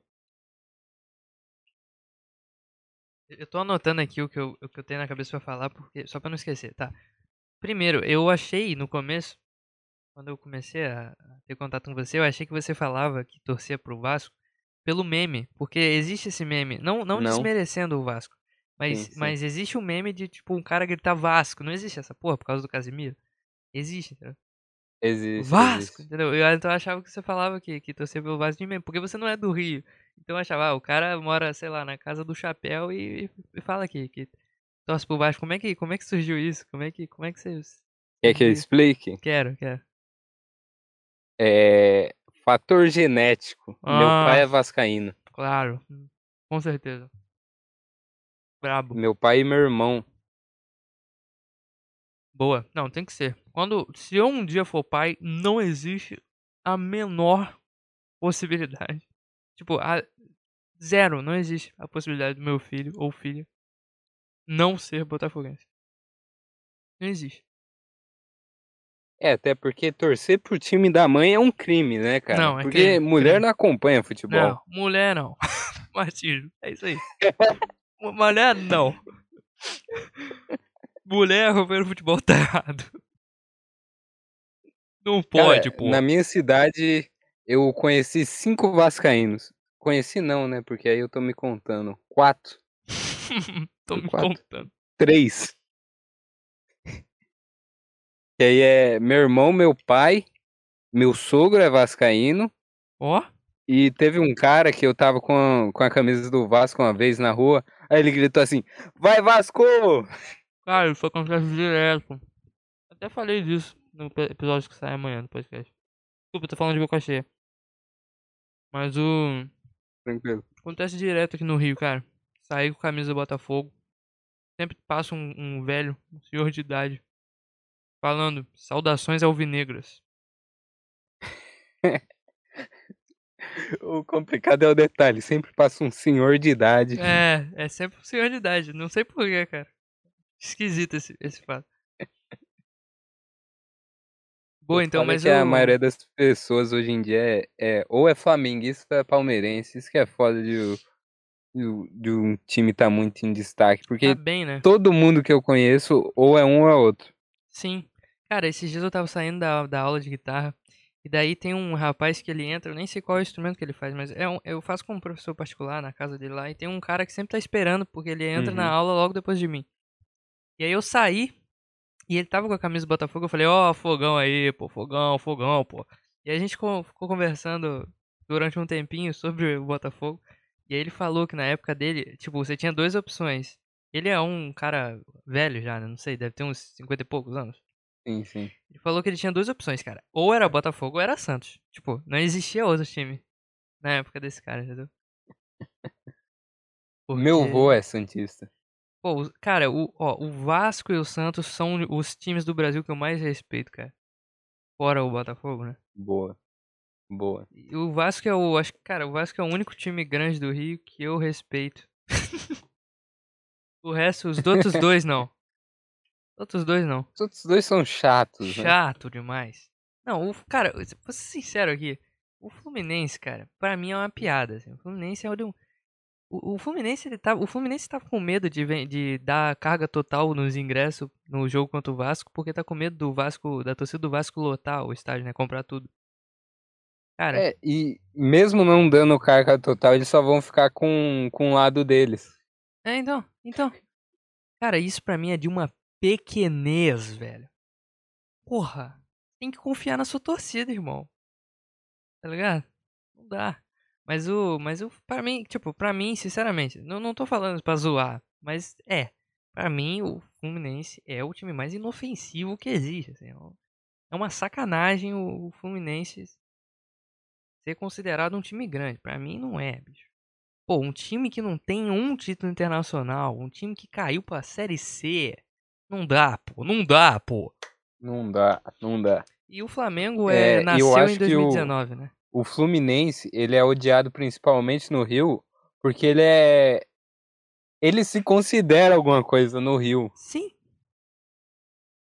Eu tô anotando aqui o que eu, o que eu tenho na cabeça pra falar, porque, só pra não esquecer, tá? Primeiro, eu achei no começo, quando eu comecei a ter contato com você, eu achei que você falava que torcia pro Vasco pelo meme, porque existe esse meme, não, não, Não. desmerecendo o Vasco, mas, Sim, sim. mas existe um meme de, tipo, um cara gritar Vasco, não existe essa porra por causa do Casimiro? Existe, entendeu? Existe. Vasco, existe. entendeu? Eu, então eu achava que você falava que, que torcia pelo Vasco de meme, porque você não é do Rio. Então eu achava, ah, o cara mora, sei lá, na casa do chapéu e, e fala aqui, que torce pro Vasco. Como é que, como é que surgiu isso? Como é que, como é que você... Quer que eu explique? Quero, quero. É. Fator genético. Meu pai é Ah. vascaíno. Claro, hum, com certeza. Brabo. Meu pai e meu irmão. Boa. Não, tem que ser. Quando, se eu um dia for pai, não existe a menor possibilidade. Tipo, a, zero, não existe a possibilidade do meu filho ou filha não ser botafoguense. Não existe. É, até porque torcer pro time da mãe é um crime, né, cara? Não, é porque crime, mulher crime. não acompanha futebol. Não, mulher não. Martírio, é isso aí. Mu- mulher não. Mulher acompanhando futebol tá errado. Não Cara, pode, pô. Na minha cidade, eu conheci cinco vascaínos. Conheci não, né? Porque aí eu tô me contando. Quatro. Tô me Quatro. contando. Três. Que aí é meu irmão, meu pai, meu sogro é vascaíno. Ó, E teve um cara que eu tava com a, com a camisa do Vasco uma vez na rua. Aí ele gritou assim: Vai Vasco! Cara, isso acontece direto. Até falei disso no episódio que sai amanhã do podcast. Desculpa, tô falando de boca cheia. Mas o. Tranquilo. Acontece direto aqui no Rio, cara. Sair com camisa do Botafogo. Sempre passa um, um velho, um senhor de idade, falando saudações alvinegras. O complicado é o detalhe: sempre passa um senhor de idade. É, é sempre um senhor de idade. Não sei porquê, cara. Esquisito esse, esse fato. Boa, então, mas que a o- maioria das pessoas hoje em dia é, é- ou é flamenguista é palmeirense. Isso que é foda de, de, de um time tá muito em destaque. Porque Tá bem, né? todo mundo que eu conheço, ou é um ou é outro. Sim. Cara, esses dias eu tava saindo da, da aula de guitarra. E daí tem um rapaz que ele entra, eu nem sei qual é o instrumento que ele faz, mas é um, eu faço com um professor particular na casa dele lá. E tem um cara que sempre tá esperando, porque ele entra na Uhum. aula logo depois de mim. E aí eu saí, e ele tava com a camisa do Botafogo. Eu falei, ó, fogão aí, pô, fogão, fogão, pô. E a gente ficou, conversando durante um tempinho sobre o Botafogo. E aí ele falou que na época dele, tipo, você tinha duas opções. Ele é um cara velho já, né? Não sei, deve ter uns 50 e poucos anos. Sim, sim. Ele falou que ele tinha duas opções, cara. Ou era Botafogo ou era Santos. Tipo, não existia outro time na época desse cara, entendeu? Meu porque- vô é Santista. Pô, cara, o, ó, o Vasco e o Santos são os times do Brasil que eu mais respeito, cara. Fora o Botafogo, né? Boa. Boa. O Vasco é o. Acho que, cara, o Vasco é o único time grande do Rio que eu respeito. o resto, os outros dois não. Os outros dois não. Os outros dois são chatos, né? Chato demais. Não, o, cara, vou ser sincero aqui. O Fluminense, cara, pra mim é uma piada. assim. O Fluminense é o de um. O, o Fluminense, ele tá, o Fluminense tá com medo de, de dar carga total nos ingressos no jogo contra o Vasco, porque tá com medo do Vasco, da torcida do Vasco lotar o estádio, né? Comprar tudo. Cara, É, e mesmo não dando carga total, eles só vão ficar com, com o lado deles. É, então, então. Cara, isso pra mim é de uma pequenez, velho. Porra, tem que confiar na sua torcida, irmão. Tá ligado? Não dá. Mas o, mas o, pra mim, tipo, pra mim, sinceramente, não, não tô falando pra zoar, mas é. Pra mim, o Fluminense é o time mais inofensivo que existe, assim. é É uma sacanagem o, o Fluminense ser considerado um time grande. Pra mim, não é, bicho. Pô, um time que não tem um título internacional, um time que caiu pra Série C, não dá, pô, não dá, pô. Não dá, não dá. E o Flamengo É, é, eu nasceu em que o- 2019, né? O Fluminense, ele é odiado principalmente no Rio, porque ele é. Ele se considera alguma coisa no Rio. Sim,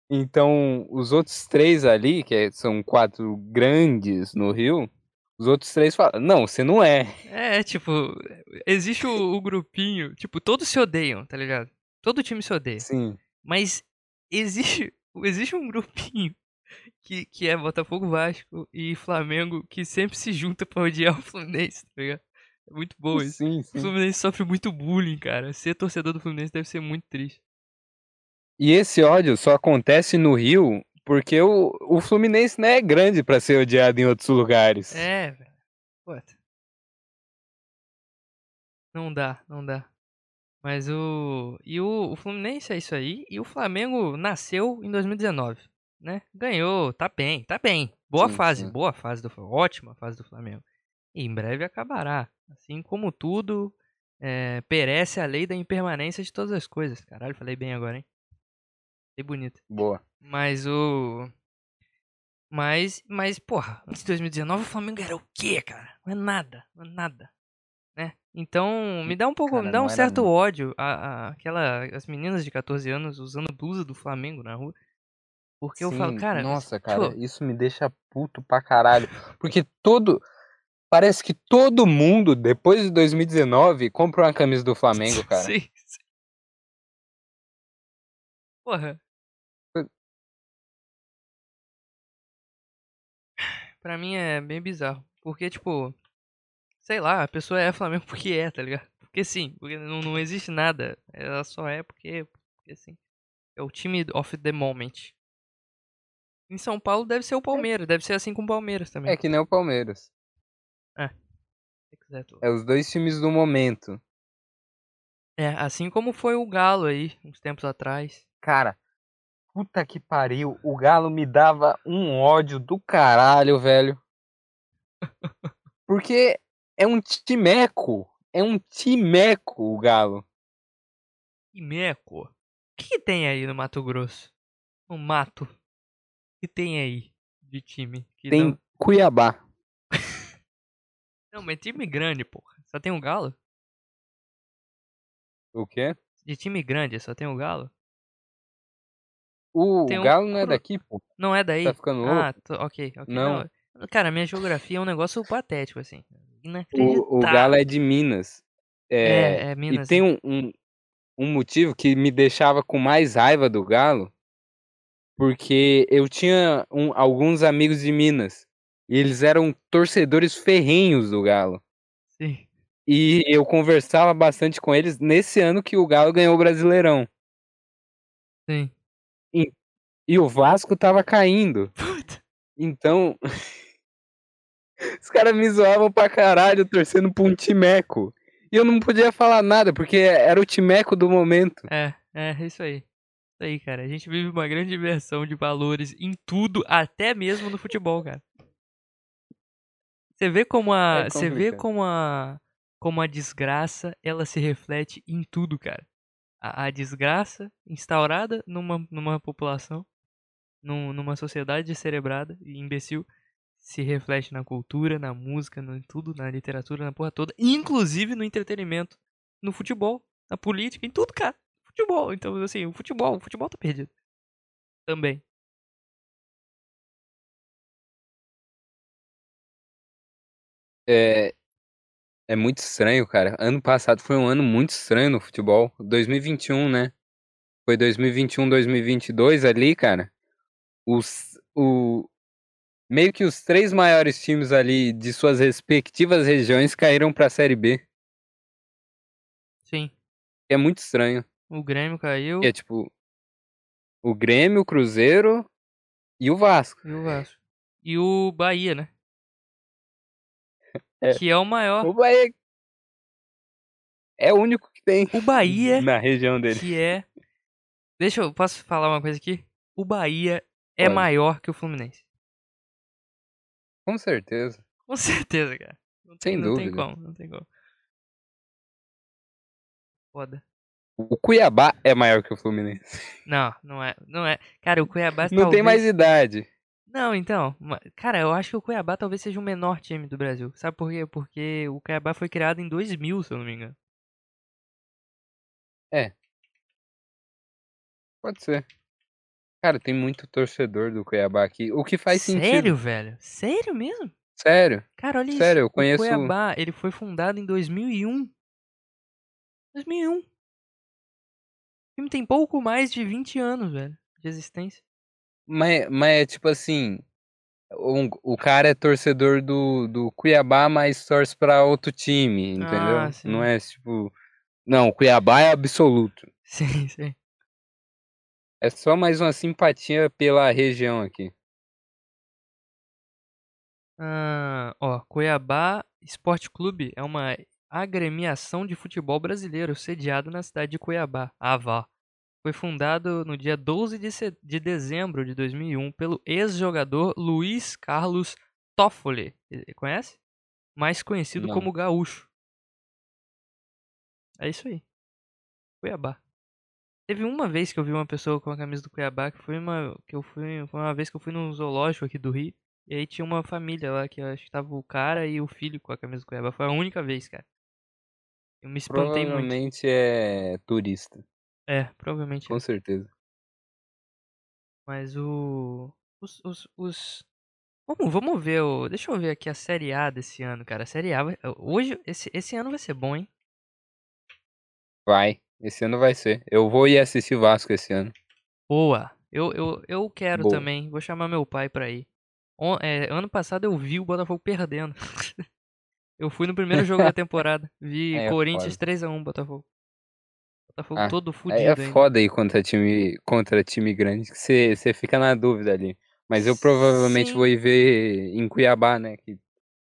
Então, os outros três ali, que são quatro grandes no Rio, os outros três falam: Não, você não é. é tipo, existe o, o grupinho, tipo, todos se odeiam, tá ligado? Todo time se odeia. Sim. Mas existe, existe um grupinho que, que é Botafogo, Vasco e Flamengo que sempre se junta pra odiar o Fluminense, tá ligado? É muito bom isso. Sim, O sim. Fluminense sofre muito bullying, cara. Ser torcedor do Fluminense deve ser muito triste. E esse ódio só acontece no Rio porque o, o Fluminense não é grande pra ser odiado em outros lugares. É, velho. Não dá, não dá. Mas o. E o, o Fluminense é isso aí. E o Flamengo nasceu em 2019, né? Ganhou, tá bem, tá bem. Boa Sim, fase, sim. boa fase do Flamengo. Ótima fase do Flamengo. E em breve acabará. Assim como tudo, é, perece a lei da impermanência de todas as coisas. Caralho, falei bem agora, hein? Falei bonito. Boa. Mas o. Mas, mas, porra, antes de 2019 o Flamengo era o quê, cara? Não é nada, não é nada. Né? Então, me dá um pouco, Cara, me dá um certo ódio a, a- aquela, as meninas de 14 anos usando blusa do Flamengo na rua. Porque eu falo, Sim, cara, Nossa, tipo, cara, isso me deixa puto pra caralho. Porque todo. Parece que todo mundo, depois de 2019, compra uma camisa do Flamengo, cara. Sim, sim. Porra. Pra mim é bem bizarro. Porque, tipo, sei lá, a pessoa é Flamengo porque é, tá ligado? Porque sim, porque não, não existe nada. Ela só é porque, porque sim. É o time of the moment. Em São Paulo deve ser o Palmeiras, deve ser assim com o Palmeiras também. É que nem o Palmeiras. Quiser, tu- É os dois times do momento. É, assim como foi o Galo aí, uns tempos atrás. Cara, puta que pariu. O Galo me dava um ódio do caralho, velho. Porque é um timeco. É um timeco o Galo. E Meco, o que, que tem aí no Mato Grosso? No mato. O que tem aí de time? Que Tem não... Cuiabá. não, mas time grande, porra. Só tem o Galo? O quê? De time grande, só tem o Galo? O Tem um Galo não é daqui, pô. Não é daí? Tá ficando louco? ah, tô- ok, ok. Não. Cara, minha geografia é um negócio patético, assim. O, Inacreditável. o Galo é de Minas. É, É, é Minas. e tem um, um, um motivo que me deixava com mais raiva do Galo, porque eu tinha um- alguns amigos de Minas, e eles eram torcedores ferrenhos do Galo. Sim. E eu conversava bastante com eles nesse ano que o Galo ganhou o Brasileirão. Sim. E o Vasco tava caindo. Puta. Então. Os caras me zoavam pra caralho torcendo pra um timeco. E eu não podia falar nada, porque era o timeco do momento. É, é, isso aí. Isso aí, cara. A gente vive uma grande inversão de valores em tudo, até mesmo no futebol, cara. Você vê como a. É Você vê como a. como a desgraça, ela se reflete em tudo, cara. A, a desgraça instaurada numa, numa população, num, numa sociedade descerebrada e imbecil, se reflete na cultura, na música, em tudo, na literatura, na porra toda, inclusive no entretenimento, no futebol, na política, em tudo, cara. Futebol. Então, assim, o futebol, o futebol tá perdido. Também. É, é muito estranho, cara. Ano passado foi um ano muito estranho no futebol. 2021, né? Foi 2021, 2022 ali, cara. Os, o, meio que os três maiores times ali de suas respectivas regiões caíram pra Série B. Sim. É muito estranho. O Grêmio caiu. É tipo o Grêmio, o Cruzeiro e o Vasco. E o Vasco. E o Bahia, né? É. Que é o maior. O Bahia é o único que tem. O Bahia na região dele. Que é Deixa eu posso falar uma coisa aqui? O Bahia é Pode. maior que o Fluminense. Com certeza. Com certeza, cara. Não tem, Sem não dúvida. tem como, não tem como. Foda. O Cuiabá é maior que o Fluminense. Não, não é. Não é. Cara, o Cuiabá Não talvez... tem mais idade. Não, então. Cara, eu acho que o Cuiabá talvez seja o menor time do Brasil. Sabe por quê? Porque o Cuiabá foi criado em 2000, se eu não me engano. É. Pode ser. Cara, tem muito torcedor do Cuiabá aqui. O que faz Sério, sentido. Sério, velho? Sério mesmo? Sério. Cara, olha Sério, isso. eu conheço. O Cuiabá, ele foi fundado em 2001. 2001. O time tem pouco mais de 20 anos, velho, de existência. Mas, mas é tipo assim. Um, o cara é torcedor do, do Cuiabá, mas torce pra outro time, entendeu? Ah. Não é tipo. Não, o Cuiabá é absoluto. Sim, sim. É só mais uma simpatia pela região aqui. Ah, ó, Cuiabá Esporte Clube é uma agremiação de futebol brasileiro sediado na cidade de Cuiabá, Avá. Foi fundado no dia 12 de, de dezembro de 2001 pelo ex-jogador Luiz Carlos Toffoli. Conhece? Mais conhecido Não. como Gaúcho. É isso aí. Cuiabá. Teve uma vez que eu vi uma pessoa com a camisa do Cuiabá, que foi uma que eu fui, foi uma vez que eu fui num zoológico aqui do Rio, e aí tinha uma família lá que eu acho que tava o cara e o filho com a camisa do Cuiabá. Foi a única vez, cara. Eu me espantei muito. Provavelmente é turista. É, provavelmente. Com é. certeza. Mas o os, os, os... Vamos, vamos ver o. Deixa eu ver aqui a série A desse ano, cara. A série A vai... hoje esse esse ano vai ser bom, hein? Vai. Esse ano vai ser. Eu vou ir assistir Vasco esse ano. Boa. Eu, eu, eu quero Boa. também. Vou chamar meu pai pra ir. On- é, ano passado eu vi o Botafogo perdendo. eu fui no primeiro jogo da temporada. Vi é Corinthians foda. 3x1 Botafogo. Botafogo Ah, todo Aí fudido é foda aí contra time, contra time grande, que você você fica na dúvida ali. Mas eu provavelmente Sim. vou ir ver em Cuiabá, né? Que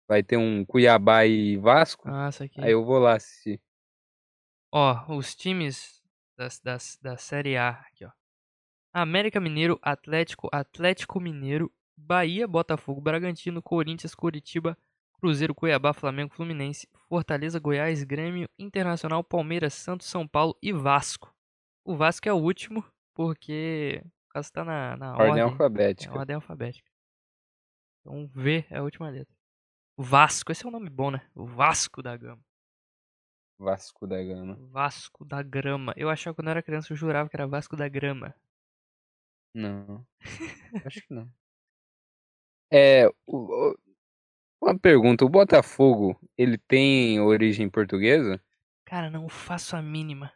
vai ter um Cuiabá e Vasco. Nossa, aqui. Aí eu vou lá assistir. Ó, os times das, das, da Série A aqui, ó. América Mineiro, Atlético, Atlético Mineiro, Bahia, Botafogo, Bragantino, Corinthians, Curitiba, Cruzeiro, Cuiabá, Flamengo, Fluminense, Fortaleza, Goiás, Grêmio, Internacional, Palmeiras, Santos, São Paulo e Vasco. O Vasco é o último, porque o caso tá na, na Ordem ordem. É alfabética. ordem alfabética. Então V é a última letra. O Vasco, esse é um nome bom, né? O Vasco da Gama. Vasco da Gama. Vasco da Grama. Eu achava que quando eu era criança, eu jurava que era Vasco da Grama. Não. Acho que não. É, o- o- uma pergunta, o Botafogo, ele tem origem portuguesa? Cara, não faço a mínima.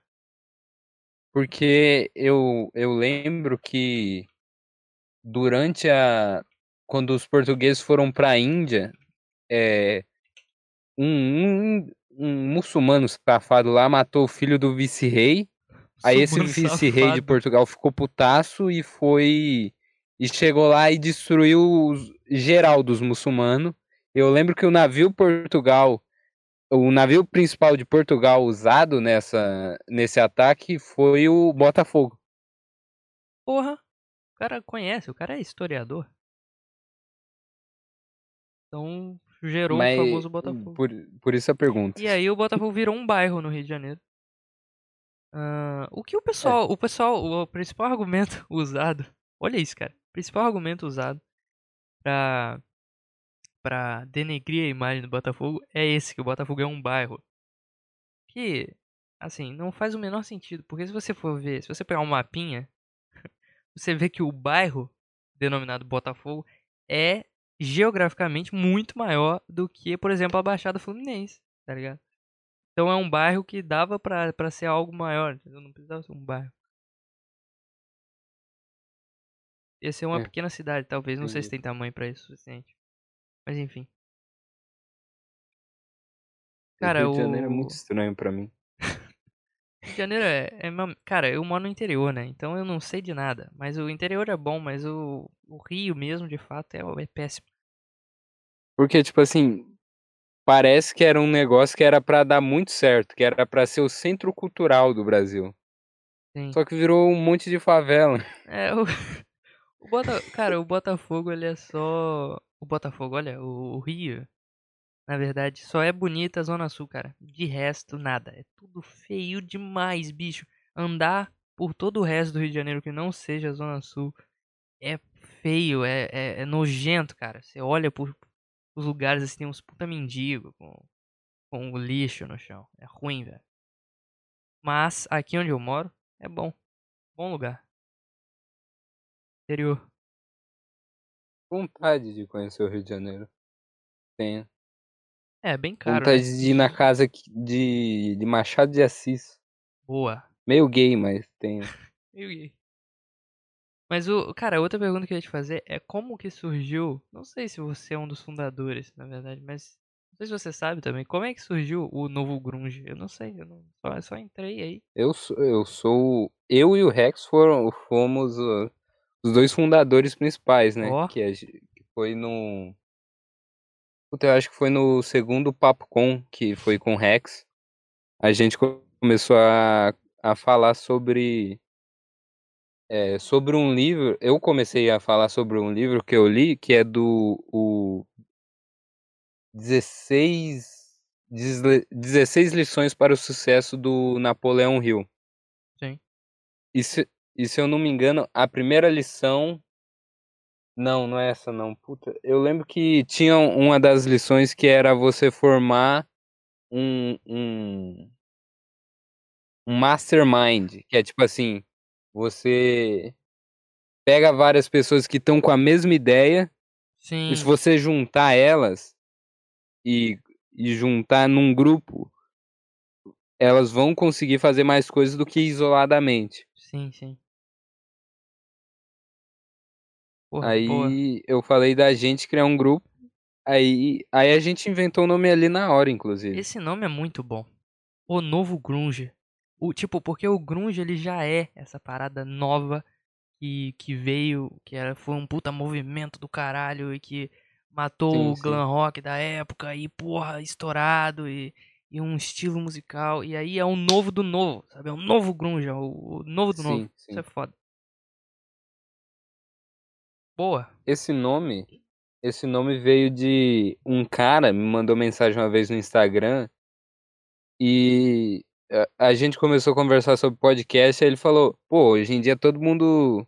Porque eu, eu lembro que durante a. Quando os portugueses foram para a Índia, é, um, um, um muçulmano safado lá matou o filho do vice-rei. Aí esse vice-rei de. Portugal ficou putaço e foi. E chegou lá e destruiu os- geral dos muçulmanos. Eu lembro que o navio Portugal. O navio principal de Portugal usado nessa, nesse ataque foi o Botafogo. Porra, o cara conhece, o cara é historiador. Então, gerou Mas o famoso Botafogo. por, por isso a pergunta. E aí o Botafogo virou um bairro no Rio de Janeiro. Ah, o que o pessoal, o pessoal, o principal argumento usado, olha isso, cara, o principal argumento usado pra, pra denegrir a imagem do Botafogo é esse, que o Botafogo é um bairro. Que, assim, não faz o menor sentido, porque se você for ver, se você pegar um mapinha, você vê que o bairro denominado Botafogo é geograficamente muito maior do que, por exemplo, a Baixada Fluminense, tá ligado? Então é um bairro que dava pra, pra ser algo maior, entendeu? Não precisava ser um bairro. Ia ser uma É, pequena cidade, talvez. Não sei se entendi. tem tamanho pra isso o suficiente. Mas enfim. O Cara, Rio de Janeiro é muito o estranho pra mim. Rio de Janeiro é, é Cara, eu moro no interior, né? Então eu não sei de nada. Mas o interior é bom, mas o, o Rio mesmo, de fato, é, é péssimo. Porque, tipo assim, parece que era um negócio que era pra dar muito certo, que era pra ser o centro cultural do Brasil. Sim. Só que virou um monte de favela. É, o, o Bota... Cara, o Botafogo, ele é só... O Botafogo, olha, o, o Rio, na verdade, só é bonita a Zona Sul, cara. De resto, nada. É tudo feio demais, bicho. Andar por todo o resto do Rio de Janeiro que não seja a Zona Sul é feio, é, é, é nojento, cara. Você olha por os lugares assim, tem uns puta mendigo com, com o lixo no chão. É ruim, velho. Mas aqui onde eu moro, é bom. Bom lugar. Interior. Vontade de conhecer o Rio de Janeiro. Tenho. É, bem caro, Vontade né? de ir na casa de, de Machado de Assis. Boa. Meio gay, mas tenho. Meio gay. Mas o, cara, outra pergunta que eu ia te fazer é como que surgiu, não sei se você é um dos fundadores, na verdade, mas não sei se você sabe também, como é que surgiu o novo grunge? Eu não sei, eu não, só, só entrei aí. Eu sou, eu sou. Eu e o Rex foram, fomos uh, os dois fundadores principais, né? Ó. Que, ge- que foi no. Puta, eu acho que foi no segundo Papo Com, que foi com o Rex. A gente co- começou a, a falar sobre. é, sobre um livro. Eu comecei a falar sobre um livro que eu li, que é do. O 16. Desle- 16 lições para o sucesso do Napoleão Hill. Sim. E se, e se eu não me engano, a primeira lição. Não, não é essa não. Puta, eu lembro que tinha uma das lições que era você formar um, um, um mastermind, que é tipo assim, você pega várias pessoas que estão com a mesma ideia, Sim. e se você juntar elas e, e juntar num grupo, elas vão conseguir fazer mais coisas do que isoladamente. Sim, sim. Porra. Aí eu falei da gente criar um grupo. Aí, aí a gente inventou o nome ali na hora, inclusive. Esse nome é muito bom. O novo grunge. O tipo, porque o grunge ele já é essa parada nova que, que veio, que era, foi um puta movimento do caralho e que matou Sim, o sim. glam rock da época e porra, estourado e, e um estilo musical. E aí é um novo do novo, sabe? É um novo grunge, é o, o novo do Sim, novo. sim. Isso é foda. Boa. Esse nome, esse nome veio de um cara me mandou mensagem uma vez no Instagram e a, gente começou a conversar sobre podcast, aí ele falou: "Pô, hoje em dia todo mundo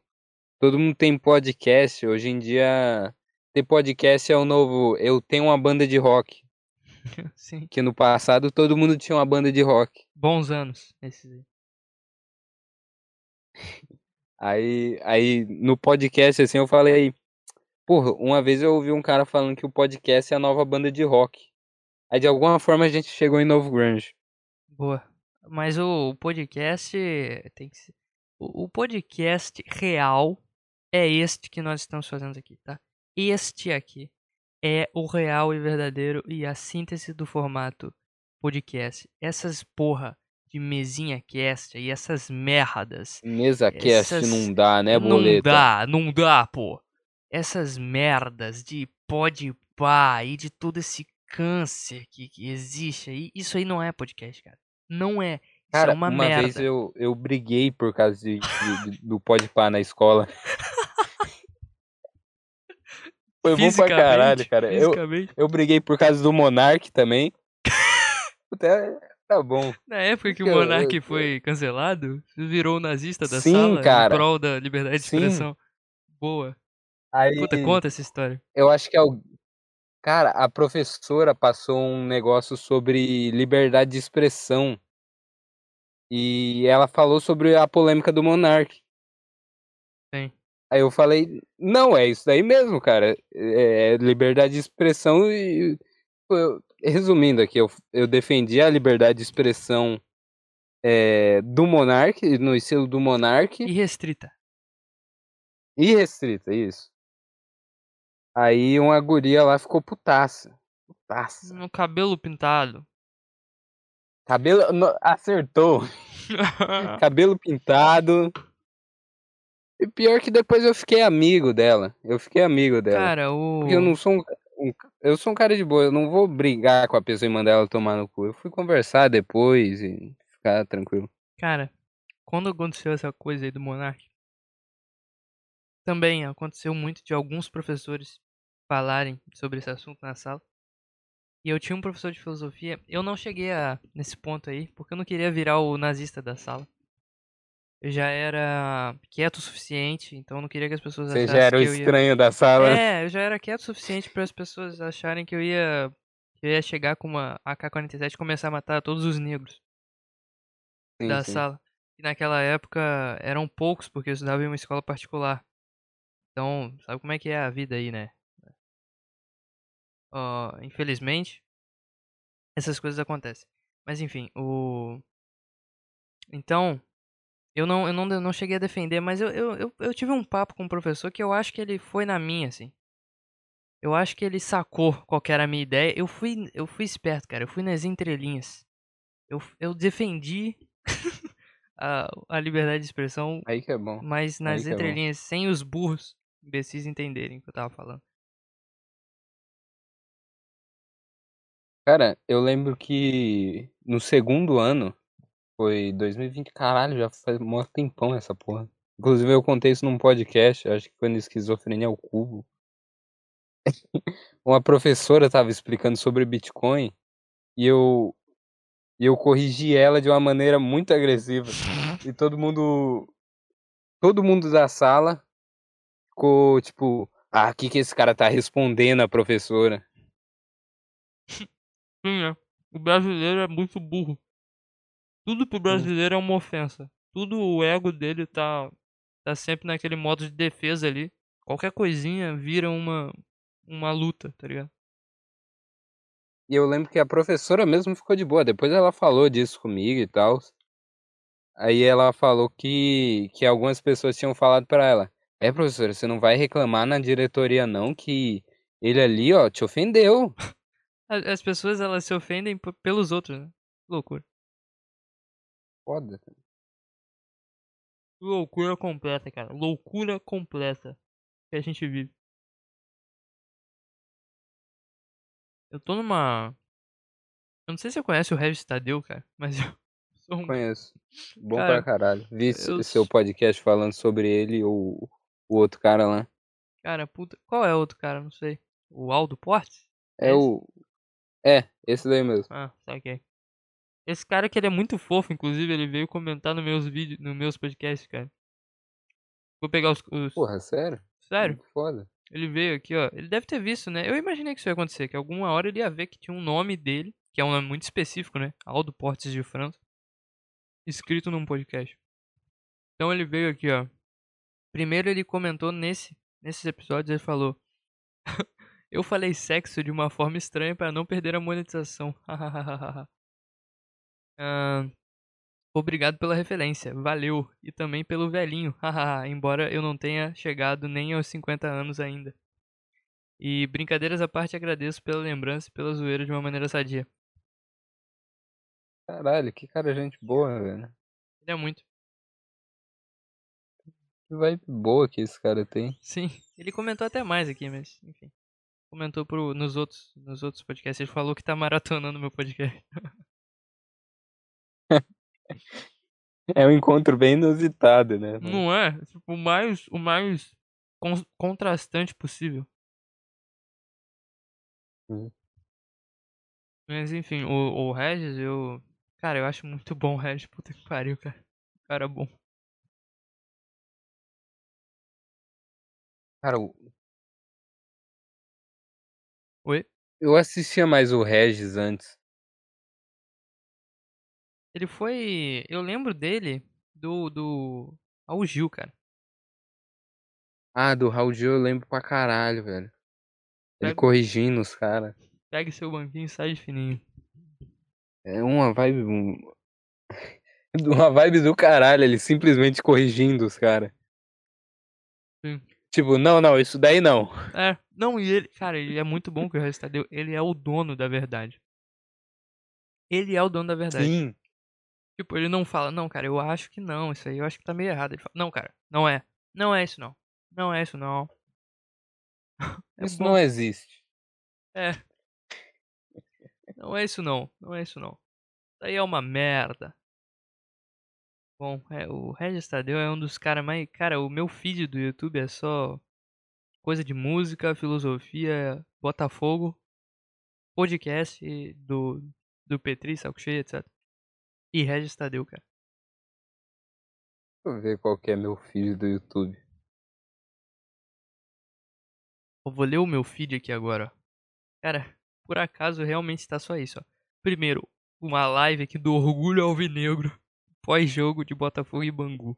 todo mundo tem podcast, hoje em dia ter podcast é o novo, eu tenho uma banda de rock, Sim. que no passado todo mundo tinha uma banda de rock. Bons anos esses aí. Aí, aí no podcast, assim, eu falei, porra, uma vez eu ouvi um cara falando que o podcast é a nova banda de rock. Aí de alguma forma a gente chegou em Novo Grunge. Boa. Mas o, podcast tem que ser. O podcast real é este que nós estamos fazendo aqui, tá? Este aqui é o real e verdadeiro e a síntese do formato podcast. Essas porra de mesinha cast e essas merdas. Mesa cast Essas- não dá, né, não boleta? dá, não dá, pô. Essas merdas de pode pá e de todo esse câncer que, que existe aí, isso aí não é podcast, cara. Não é. Isso Cara, é uma, uma, merda. vez eu, eu briguei por causa de, de- do Podpah na escola. Foi bom pra caralho, cara. Eu, eu briguei por causa do Monark também. Puta, tá bom. Na época que o Monark eu- foi cancelado, virou o nazista da Sim, sala cara. em prol da liberdade de expressão. Boa. Aí, Puta, conta essa história. eu acho que é o. Cara, a professora passou um negócio sobre liberdade de expressão. E ela falou sobre a polêmica do Monark. Sim. Aí eu falei, não, é isso daí mesmo, cara. É liberdade de expressão e. resumindo aqui, eu, eu defendi a liberdade de expressão é, do Monark, no estilo do Monark, Irrestrita. irrestrita, isso. Aí uma guria lá ficou putaça. Putaça. No cabelo pintado. Cabelo. no- acertou. Cabelo pintado. E pior que depois eu fiquei amigo dela. Eu fiquei amigo dela. Cara, o. Porque eu não sou um, um- Eu sou um cara de boa, eu não vou brigar com a pessoa e mandar ela tomar no cu. Eu fui conversar depois e ficar tranquilo. Cara, quando aconteceu essa coisa aí do Monark, também aconteceu muito de alguns professores falarem sobre esse assunto na sala. E eu tinha um professor de filosofia, eu não cheguei a nesse ponto aí, porque eu não queria virar o nazista da sala. Eu já era quieto o suficiente, então eu não queria que as pessoas Você já era o eu ia... estranho da sala. É, eu já era quieto o suficiente para as pessoas acharem que eu ia eu ia chegar com uma AK-47 e começar a matar todos os negros Sim, da sim. sala. E naquela época eram poucos, porque eu estudava em uma escola particular. Então, sabe como é que é a vida aí, né? Ó, infelizmente, essas coisas acontecem. Mas enfim, o. Então, eu não, eu não, eu não cheguei a defender, mas eu, eu, eu, eu tive um papo com um professor que eu acho que ele foi na minha, assim. Eu acho que ele sacou qual que era a minha ideia. Eu fui, eu fui esperto, cara. Eu fui nas entrelinhas. Eu, eu defendi a, a liberdade de expressão, Aí que é bom. mas nas é entrelinhas, sem os burros imbecis entenderem o que eu tava falando. Cara, eu lembro que no segundo ano, foi 2020, caralho, já faz mó tempão essa porra. Inclusive eu contei isso num podcast, acho que foi no Esquizofrenia ao Cubo. Uma professora tava explicando sobre Bitcoin e eu e eu corrigi ela de uma maneira muito agressiva. E todo mundo todo mundo da sala ficou tipo, ah, o que que esse cara tá respondendo a professora? Sim, né? O brasileiro é muito burro. Tudo pro brasileiro é uma ofensa. Tudo o ego dele tá, tá sempre naquele modo de defesa ali. Qualquer coisinha vira uma, uma luta, tá ligado? E eu lembro que a professora mesmo ficou de boa. Depois ela falou disso comigo e tal. Aí ela falou que, que algumas pessoas tinham falado pra ela: É, professora, você não vai reclamar na diretoria, não, que ele ali, ó, te ofendeu. As pessoas elas se ofendem pelos outros, né? Loucura. Foda. Loucura completa, cara. Loucura completa que a gente vive. Eu tô numa. Eu não sei se você conhece o Regis Tadeu, cara, mas eu sou um. Conheço. Bom Cara, pra caralho. Vi eu seu podcast falando sobre ele ou o outro cara lá. Cara, puta. Qual é o outro cara? Não sei. O Aldo Portes? É Esse? o. É, esse daí mesmo. Ah, saquei. Esse cara que ele é muito fofo, inclusive, ele veio comentar nos meus vídeos, nos meus podcasts, cara. Vou pegar os. os... Porra, sério? Sério? Muito Foda. Ele veio aqui, ó. Ele deve ter visto, né? Eu imaginei que isso ia acontecer, que alguma hora ele ia ver que tinha um nome dele, que é um nome muito específico, né? Aldo Portes de França, escrito num podcast. Então ele veio aqui, ó. Primeiro ele comentou nesse, nesses episódios, ele falou: Eu falei sexo de uma forma estranha para não perder a monetização. Ah, obrigado pela referência, valeu. E também pelo velhinho, embora eu não tenha chegado nem aos 50 anos ainda. E brincadeiras à parte, agradeço pela lembrança e pela zoeira de uma maneira sadia. Caralho, que cara gente boa, velho. Ele é muito. Que vibe boa que esse cara tem. Sim, ele comentou até mais aqui, mas enfim. Comentou pro, nos, outros, nos outros podcasts. Ele falou que tá maratonando meu podcast. É um encontro bem inusitado, né? Não é? Tipo, o mais, o mais con- contrastante possível. Uhum. Mas enfim, o, o Regis, eu. Cara, eu acho muito bom o Regis. Puta que pariu, cara. Cara bom. Cara, o- Oi? eu assistia mais o Regis antes. Ele foi. Eu lembro dele do. do. Raul Gil, cara. Ah, do Raul Gil eu lembro pra caralho, velho. Ele Pega- corrigindo os caras. Pegue seu banquinho e sai de fininho. É uma vibe. um- Uma vibe do caralho, ele simplesmente corrigindo os caras. Sim. Tipo, não, não, isso daí não. É, não, e ele. Cara, ele é muito bom que o Regis Tadeu. Ele é o dono da verdade. Ele é o dono da verdade. Sim. Tipo, ele não fala, não, cara, eu acho que não, isso aí eu acho que tá meio errado. Ele fala, não, cara, não é. Não é isso não. Não é isso não. É Isso bom. não existe. É. Não é isso não. Não é isso não. Isso aí é uma merda. Bom, é, o Regis Tadeu é um dos caras mais. Cara, o meu feed do YouTube é só coisa de música, filosofia, Botafogo, podcast do, do Petri, Saco Cheio, etc. E Regis Tadeu, cara. Deixa eu ver qual que é meu feed do YouTube. Eu vou ler o meu feed aqui agora, ó. Cara, por acaso realmente tá só isso, ó. Primeiro, uma live aqui do Orgulho Alvinegro, pós-jogo de Botafogo e Bangu.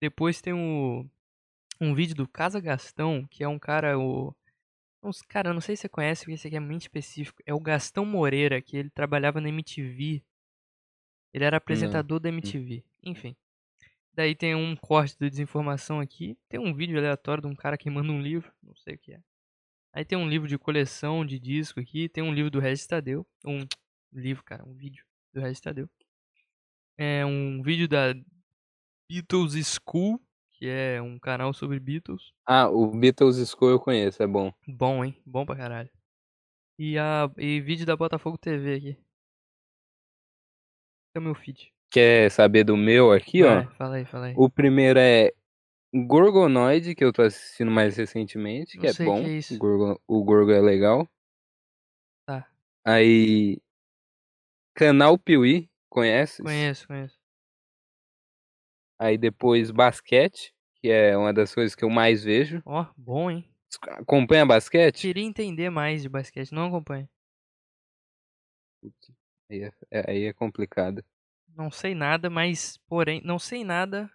Depois tem o, um vídeo do Casa Gastão, que é um cara, o... Uns, cara, não sei se você conhece, porque esse aqui é muito específico. É o Gastão Moreira, que ele trabalhava na MTV. Ele era apresentador da MTV. Enfim. Daí tem um corte de desinformação aqui. Tem um vídeo aleatório de um cara que manda um livro. Não sei o que é. Aí tem um livro de coleção de disco aqui. Tem um livro do Regis Tadeu. Um livro, cara. Um vídeo do Regis Tadeu. É um vídeo da Beatles School. Que é um canal sobre Beatles. Ah, o Beatles School eu conheço, é bom. Bom, hein? Bom pra caralho. E, a, e vídeo da Botafogo TV aqui. É o meu feed. Quer saber do meu aqui, ó? fala aí, fala aí. O primeiro é Gorgonoid, que eu tô assistindo mais recentemente, que Não é sei o bom. que é isso. O, Gorgo, o Gorgo é legal. Tá. Aí. Canal Piuí, conhece? Conheço, conheço. Aí depois basquete, que é uma das coisas que eu mais vejo. Ó, bom, hein? Acompanha basquete? Queria entender mais de basquete, não acompanho. Aí é, é- aí é complicado. Não sei nada, mas, porém, não sei nada,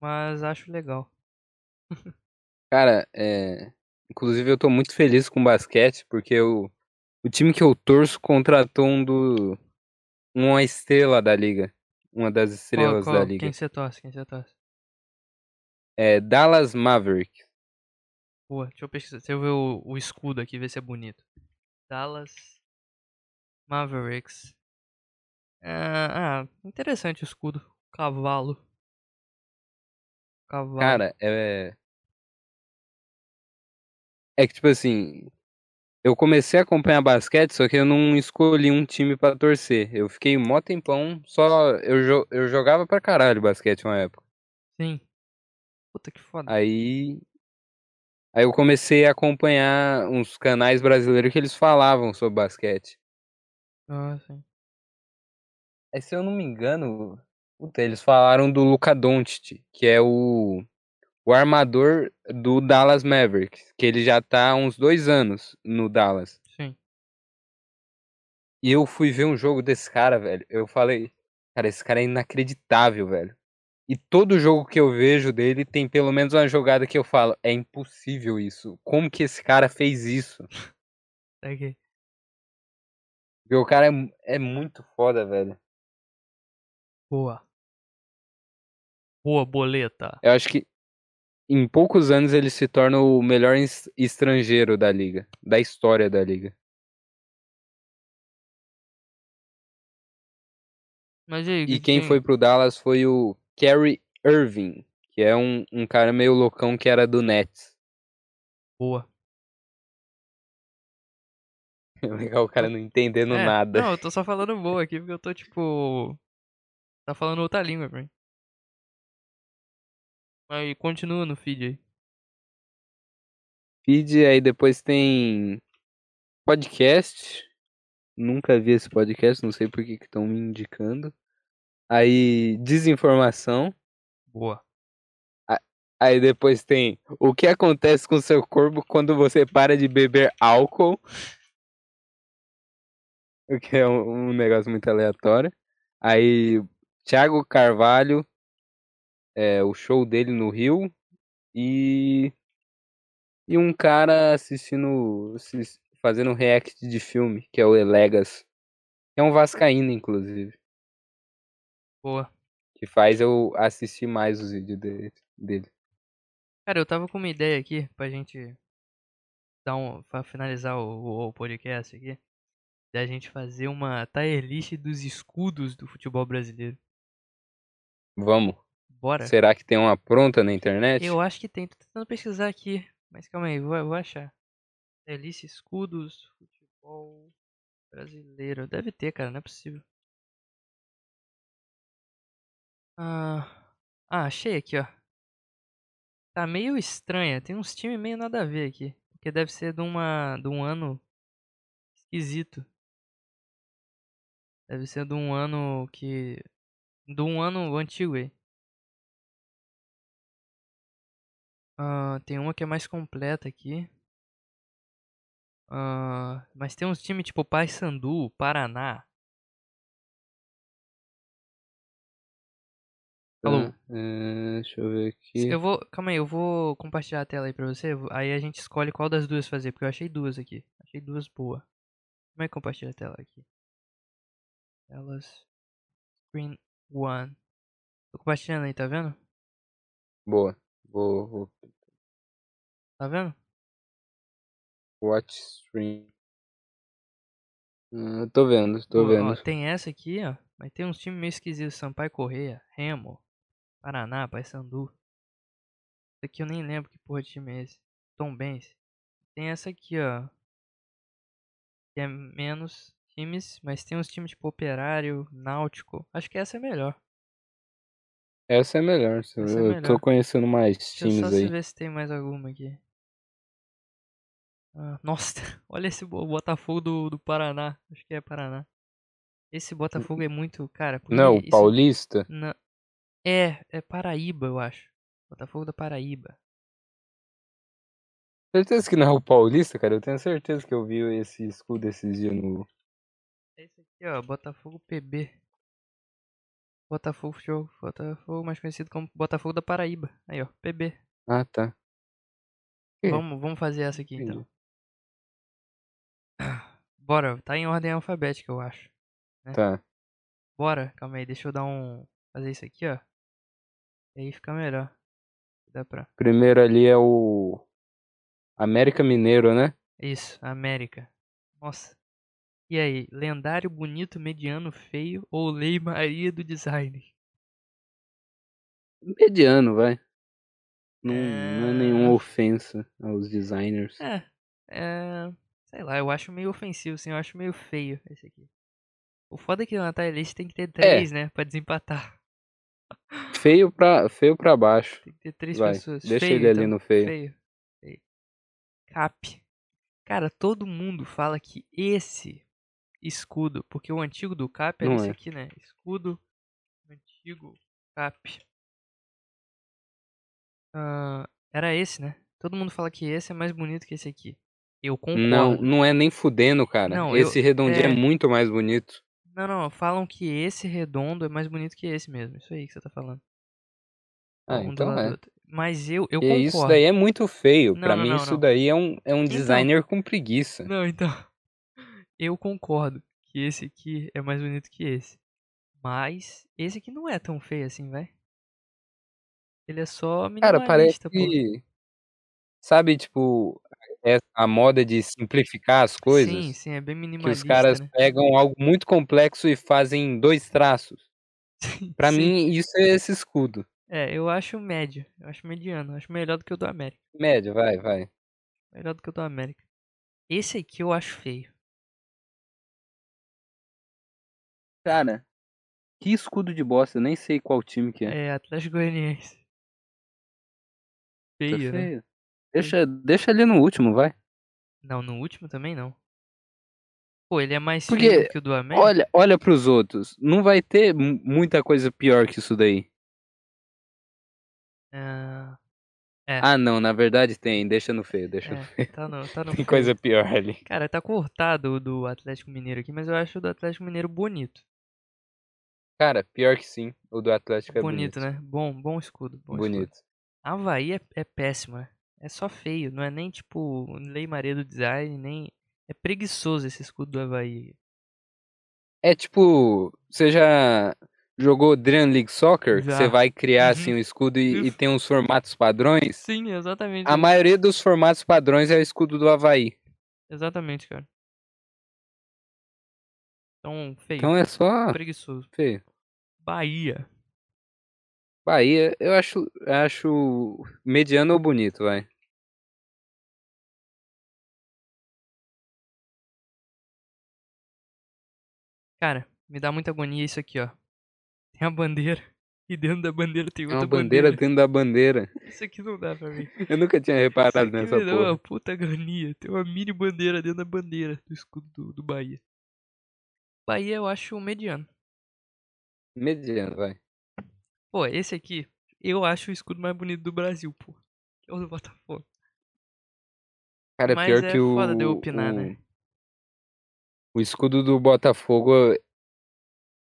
mas acho legal. Cara, é. Inclusive eu tô muito feliz com basquete, porque eu... o time que eu torço contratou um do. uma estrela da liga. Uma das Qual, estrelas qual? da liga. Quem você torce? Quem você torce? É Dallas Mavericks. Boa, deixa eu pesquisar. Deixa eu ver o, o escudo aqui, ver se é bonito. Dallas Mavericks. Ah, ah, interessante o escudo. Cavalo. Cavalo. Cara, é. É que, tipo assim. Eu comecei a acompanhar basquete, só que eu não escolhi um time pra torcer. Eu fiquei mó tempão, só. Eu, jo- eu jogava pra caralho basquete uma época. Sim. Puta que foda. Aí. Aí eu comecei a acompanhar uns canais brasileiros que eles falavam sobre basquete. Ah, sim. Aí, se eu não me engano, puta, eles falaram do Luka Doncic, que é o, o armador do Dallas Mavericks, que ele já tá há uns dois anos no Dallas. Sim. E eu fui ver um jogo desse cara, velho. Eu falei, cara, esse cara é inacreditável, velho. E todo jogo que eu vejo dele tem pelo menos uma jogada que eu falo, é impossível isso. Como que esse cara fez isso? Aqui. Porque o cara é, é muito foda, velho. Boa. Boa, boleta. Eu acho que em poucos anos ele se torna o melhor es- estrangeiro da liga, da história da liga. Mas e aí, E que- quem foi pro Dallas foi o Kerry Irving, que é um, um cara meio loucão que era do Nets. Boa. Legal o cara não entendendo É, nada. Não, eu tô só falando boa aqui porque eu tô tipo. Tá falando outra língua pra mim. Aí continua no feed aí. Feed, aí depois tem podcast. Nunca vi esse podcast, não sei por que estão me indicando. Aí, desinformação. Boa. Aí depois tem o que acontece com seu corpo quando você para de beber álcool. O que é um, um negócio muito aleatório. Aí, Thiago Carvalho, é, o show dele no Rio. E. E um cara assistindo. assis- fazendo react de filme, que é o Elegas. Que é um Vascaíno, inclusive. Boa. Que faz eu assistir mais os vídeos de- dele. Cara, eu tava com uma ideia aqui pra gente dar um. pra finalizar o, o- o podcast aqui. Da gente fazer uma tier list dos escudos do futebol brasileiro. Vamos. Bora? Será que tem uma pronta na internet? Eu acho que tem. Tô tentando pesquisar aqui. Mas calma aí, vou, vou achar. Tier list escudos futebol brasileiro. Deve ter, cara, não é possível. Ah, ah, achei aqui, ó. Tá meio estranha. Tem uns times meio nada a ver aqui. Porque deve ser de, uma, de um ano esquisito. Deve ser de um ano que. De um ano antigo aí. Ah, tem uma que é mais completa aqui. Ah, mas tem uns times tipo Paysandu, Paraná. Alô? É, deixa eu ver aqui. Eu vou. Calma aí, eu vou compartilhar a tela aí pra você. Aí a gente escolhe qual das duas fazer, porque eu achei duas aqui. Achei duas boas. Como é que compartilha a tela aqui? Telas. Screen one. Tô compartilhando aí, tá vendo? Boa. Vou, vou Tá vendo? watch stream. Ah, tô vendo, tô ó, vendo. tem essa aqui, ó. Mas tem uns times meio esquisitos. Sampaio Correia, Remo, Paraná, Paysandu. Isso aqui eu nem lembro que porra de time é esse. Tom Benz. Tem essa aqui, ó. Que é menos times, mas tem uns times tipo Operário, Náutico. Acho que essa é melhor. Essa é melhor. Essa é eu melhor. tô conhecendo mais Deixa eu times só se aí. ver se tem mais alguma aqui. Ah, nossa, olha esse Bo- Botafogo do, do Paraná. Acho que é Paraná. Esse Botafogo é muito, cara. Não, o isso- Paulista? Na- É, é Paraíba, eu acho. Botafogo da Paraíba. Certeza que não é o Paulista, cara. Eu tenho certeza que eu vi esse escudo esses dias no. Aqui, ó, Botafogo PB. Botafogo Show. Botafogo, mais conhecido como Botafogo da Paraíba. Aí, ó, PB. Ah, tá. Vamos, vamos fazer essa aqui então. Bora, tá em ordem alfabética, eu acho. Tá. Bora, calma aí, deixa eu dar um. Fazer isso aqui, ó. E aí fica melhor. Dá pra. Primeiro ali é o. América Mineiro, né? Isso, América. Nossa. E aí, lendário, bonito, mediano, feio ou Lei Maria do design? Mediano, vai. Não, não é nenhuma É. ofensa aos designers. É, é. Sei lá, eu acho meio ofensivo, assim, eu acho meio feio esse aqui. O foda é que na tier list tem que ter três, né? Pra desempatar. Feio pra, feio pra baixo. Tem que ter três Vai, pessoas. deixa Feio, ele ali então. no feio. Feio. feio. Cap. Cara, todo mundo fala que esse escudo, porque o antigo do Cap era Não esse é. aqui, né? Escudo antigo Cap. Ah, era esse, né? Todo mundo fala que esse é mais bonito que esse aqui. Eu concordo. Não, não é nem fudendo, cara. Não, eu- Esse redondinho é... é. muito mais bonito. Não, não, falam que esse redondo é mais bonito que esse mesmo. Isso aí que você tá falando. Ah, Um então é. Mas eu, eu E concordo. isso daí é muito feio. Não, pra não, mim, não, isso daí é um, é um Então. designer com preguiça. Não, então. Eu concordo que esse aqui é mais bonito que esse. Mas esse aqui não é tão feio assim, vai. Ele é só Cara, parece minimalista, pô. que. Sabe, tipo, essa- a moda de simplificar as coisas? Sim, sim, é bem que os minimalista, caras né? pegam algo muito complexo e fazem dois traços. Pra Sim. mim, isso é esse escudo. É, eu acho médio. Eu acho mediano. Eu acho melhor do que o do América. Médio, vai, vai. Melhor do que o do América. Esse aqui eu acho feio. Cara, que escudo de bosta, eu nem sei qual time que é. É, Atlético Goianiense. Tá Feio, né? feio. Deixa, deixa ali no último, vai. Não, no último também não. Pô, ele é mais Porque, feio que o do América? Olha, olha pros outros. Não vai ter mu- muita coisa pior que isso daí. Ah, É. Ah, não, na verdade tem. Deixa no feio, deixa no é, feio. tá no, tá no Tem feio. coisa pior ali. Cara, tá cortado o do Atlético Mineiro aqui, mas eu acho o do Atlético Mineiro bonito. Cara, pior que sim. O do Atlético é bonito, bonito. né? Bom, bom escudo. Bom escudo. Bonito. Havaí é, é péssimo, é. É só feio, não é nem tipo Lei Maria do Design, nem. É preguiçoso esse escudo do Havaí. É tipo, você já jogou Dream League Soccer? Que Já. você vai criar assim Uhum. um escudo e, e tem uns formatos padrões? Sim, exatamente. A maioria dos formatos padrões é o escudo do Havaí. Exatamente, cara. Então, feio. Então é só Preguiçoso. feio. Bahia. Bahia, eu acho, acho mediano ou bonito, vai. Cara, me dá muita agonia isso aqui, ó. Tem a bandeira. E dentro da bandeira tem É outra uma bandeira dentro da bandeira. Isso aqui não dá pra mim. Eu nunca tinha Isso reparado aqui nessa me dá porra. uma puta agonia. Tem uma mini bandeira dentro da bandeira do escudo do, do Bahia. Bahia eu acho mediano. Mediano, vai. Pô, esse aqui, eu acho o escudo mais bonito do Brasil, pô. É o do Botafogo. Cara, Mas pior é que o, foda de eu opinar, o, né? o escudo do Botafogo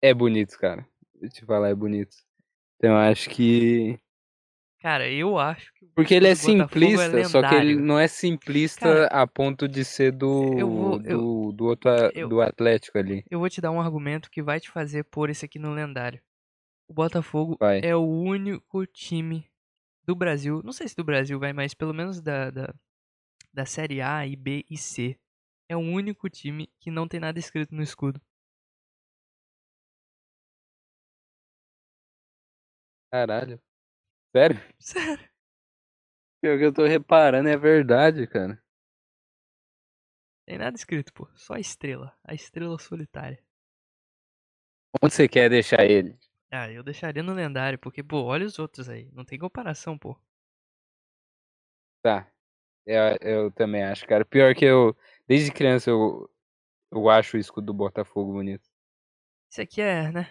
é bonito, cara. Vou te falar, é bonito. Então eu acho que. Cara, eu acho que Porque ele é Botafogo simplista, só que ele não é simplista Cara, a ponto de ser do, eu vou- eu- do, do, outro, eu- do Atlético ali. Eu vou te dar um argumento que vai te fazer pôr esse aqui no lendário. O Botafogo Vai. é o único time do Brasil, não sei se do Brasil vai, mas pelo menos da, da, da Série A e B e C. É o único time que não tem nada escrito no escudo. Caralho. Sério? Sério. Pior que eu tô reparando, é verdade, cara. Tem nada escrito, pô. Só a estrela. A estrela solitária. Onde você quer deixar ele? Ah, eu deixaria no lendário, porque, pô, olha os outros aí. Não tem comparação, pô. Tá. Eu, eu também acho, cara. Pior que eu, desde criança, eu, eu acho o escudo do Botafogo bonito. Isso aqui é, né?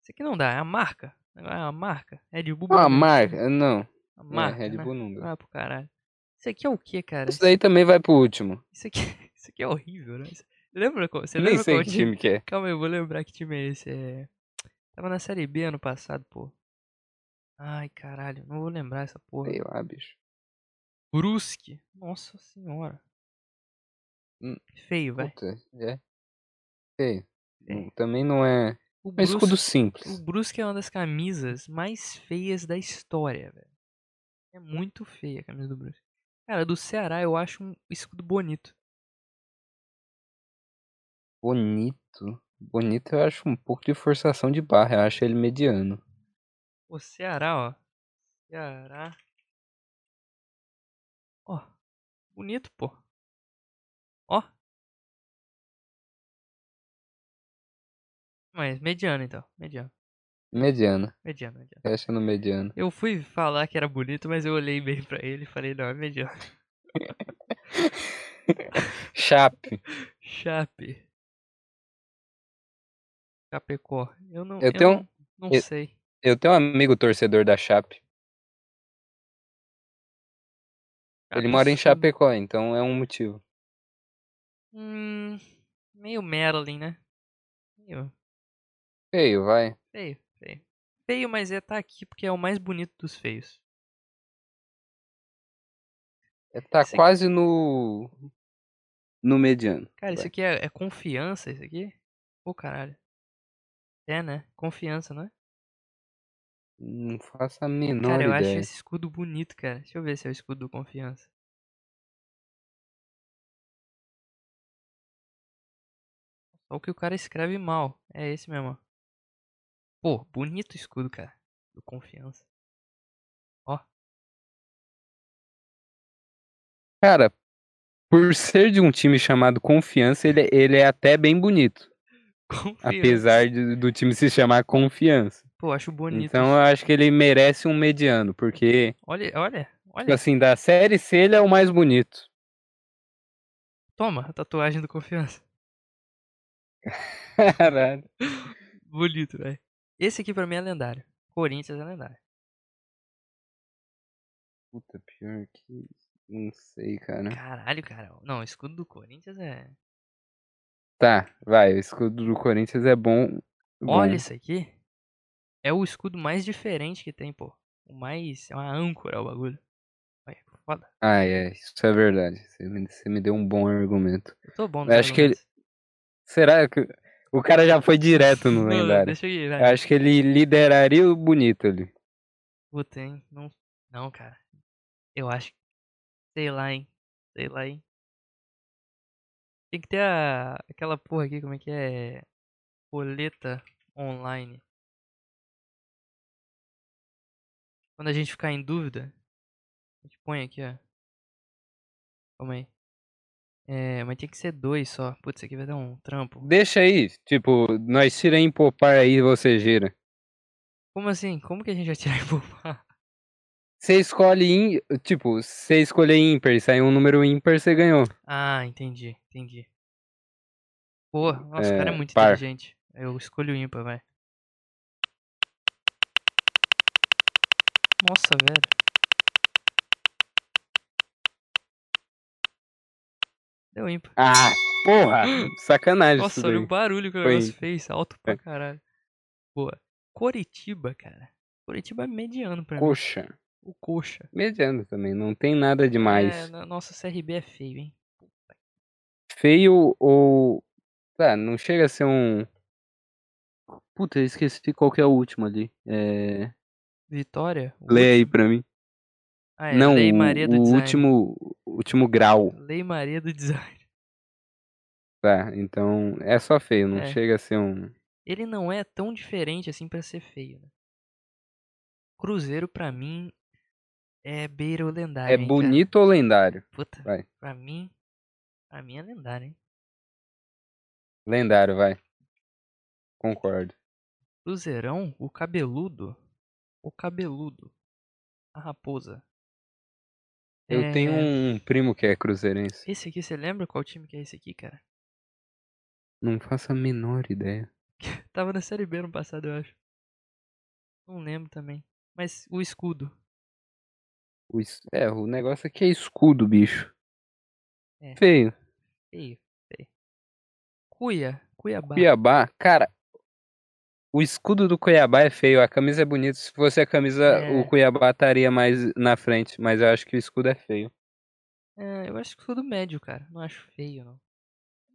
Isso aqui não dá, é a marca. É a marca. É de Bull Bragantino. marca? Não. A marca, é, Red né? Bull não dá. Ah, pro caralho. Isso aqui é o que, cara? Isso daí também vai pro último. Isso aqui, isso aqui é horrível, né? Lembra qual? Você Nem lembra sei qual que time que é. Calma aí, eu vou lembrar que time é esse. É... Tava na Série B ano passado, pô. Ai, caralho, não vou lembrar essa porra. Sei lá, bicho. Brusque. Nossa senhora. Hum, Feio, vai. Puta, é. Sei. Feio. Também não é. O É um escudo simples. o Brusque é uma das camisas mais feias da história, velho. É muito feia a camisa do Brusque. Cara, do Ceará eu acho um escudo bonito. Bonito. Bonito eu acho um pouco de forçação de barra. Eu acho ele mediano. O Ceará, ó. Ceará. Ó. Bonito, pô. Mas mediano então. Mediano. Mediano. Mediano, mediano. Fecha no mediano. Eu fui falar que era bonito, mas eu olhei bem pra ele e falei, não, é mediano. Chape. Chape. Chapecó. Eu não. Eu tenho um- Não, não eu- sei. Eu tenho um amigo torcedor da Chape. Ele mora em Absurdo. Chapecó, então é um motivo. Hum. Meio Merlin, né? Meio. Feio, vai. Feio, feio. Feio, mas é tá aqui porque é o mais bonito dos feios. É, Tá Esse aqui- quase no. No mediano. Cara, isso aqui é, é confiança, isso aqui? Pô, caralho. É, né? Confiança, não é? Não faço a menor Cara, eu acho ideia. esse escudo bonito, cara. Deixa eu ver se é o escudo do confiança. Só que o cara escreve mal. É esse mesmo. ó. Pô, bonito o escudo, cara. Do confiança. Ó. Cara, por ser de um time chamado Confiança, ele, ele é até bem bonito. Confiança. Apesar de- do time se chamar Confiança. Pô, acho bonito. Então eu acho que ele merece um mediano, porque, Olha, olha, tipo olha. assim, da série C ele é o mais bonito. Toma, a tatuagem do confiança. Caralho. Bonito, velho. Esse aqui pra mim é lendário. Corinthians é lendário. Puta, pior que. Não sei, cara. Caralho, cara. Não, o escudo do Corinthians é. Tá, vai. O escudo do Corinthians é bom. Olha bom. isso aqui. É o escudo mais diferente que tem, pô. O mais. É uma âncora o bagulho. Olha, foda. Ah, é. Isso é verdade. Você me, você me deu um bom argumento. Eu tô bom Eu acho que ele- Será que. O cara já foi direto no lendário. Deixa eu ir, Eu vai. acho que ele lideraria o bonito ali. Puta, hein? Não, não, cara. Eu acho. Sei lá, hein? Sei lá, hein? Tem que ter a... aquela porra aqui, como é que é? Roleta online. Quando a gente ficar em dúvida, a gente põe aqui, ó. Calma aí. É, mas tem que ser dois só. Putz, isso aqui vai dar um trampo. Deixa aí. Tipo, nós tira em popar aí e você gira. Como assim? Como que a gente vai tirar e poupar? Você escolhe. im- Tipo, você escolher ímpar e sair um número ímpar, você ganhou. Ah, entendi, entendi. Pô, nossa, o cara é É, muito par. inteligente. Eu escolho ímpar, vai. Nossa, velho. Deu ímpar. Ah, porra! Sacanagem Nossa, isso olha o barulho que o Foi negócio fez. Alto pra caralho. Boa. Coritiba, cara. Coritiba é mediano pra mim. Coxa. O coxa. Mediano também, não tem nada demais. É, no- nossa, CRB é feio, hein? Feio ou. Tá, não chega a ser um. Puta, eu esqueci qual que é o último ali. É. Vitória? Lê aí pra mim. Ah, é não, Lei o, Maria do o Design. último. Último grau. Lei Maria do Design. Tá, então é só feio, não É. chega a ser um. Ele não é tão diferente assim pra ser feio, né? Cruzeiro, pra mim, é beira o lendário, É hein, cara? bonito ou lendário? Puta, Vai. pra mim, pra mim é lendário, hein? Lendário, vai. Concordo. Cruzeirão, o cabeludo, o cabeludo, a raposa. Eu tenho É, um primo que é cruzeirense. Esse aqui, você lembra qual time que é esse aqui, cara? Não faço a menor ideia. Tava na Série B no passado, eu acho. Não lembro também. Mas o escudo. O es- É, o negócio aqui é escudo, bicho. É. Feio. Feio, feio. Cuia, Cuiabá. Cuiabá, cara. O escudo do Cuiabá é feio, a camisa é bonita. Se fosse a camisa, É. o Cuiabá estaria mais na frente, mas eu acho que o escudo é feio. É, eu acho escudo médio, cara. Não acho feio, não.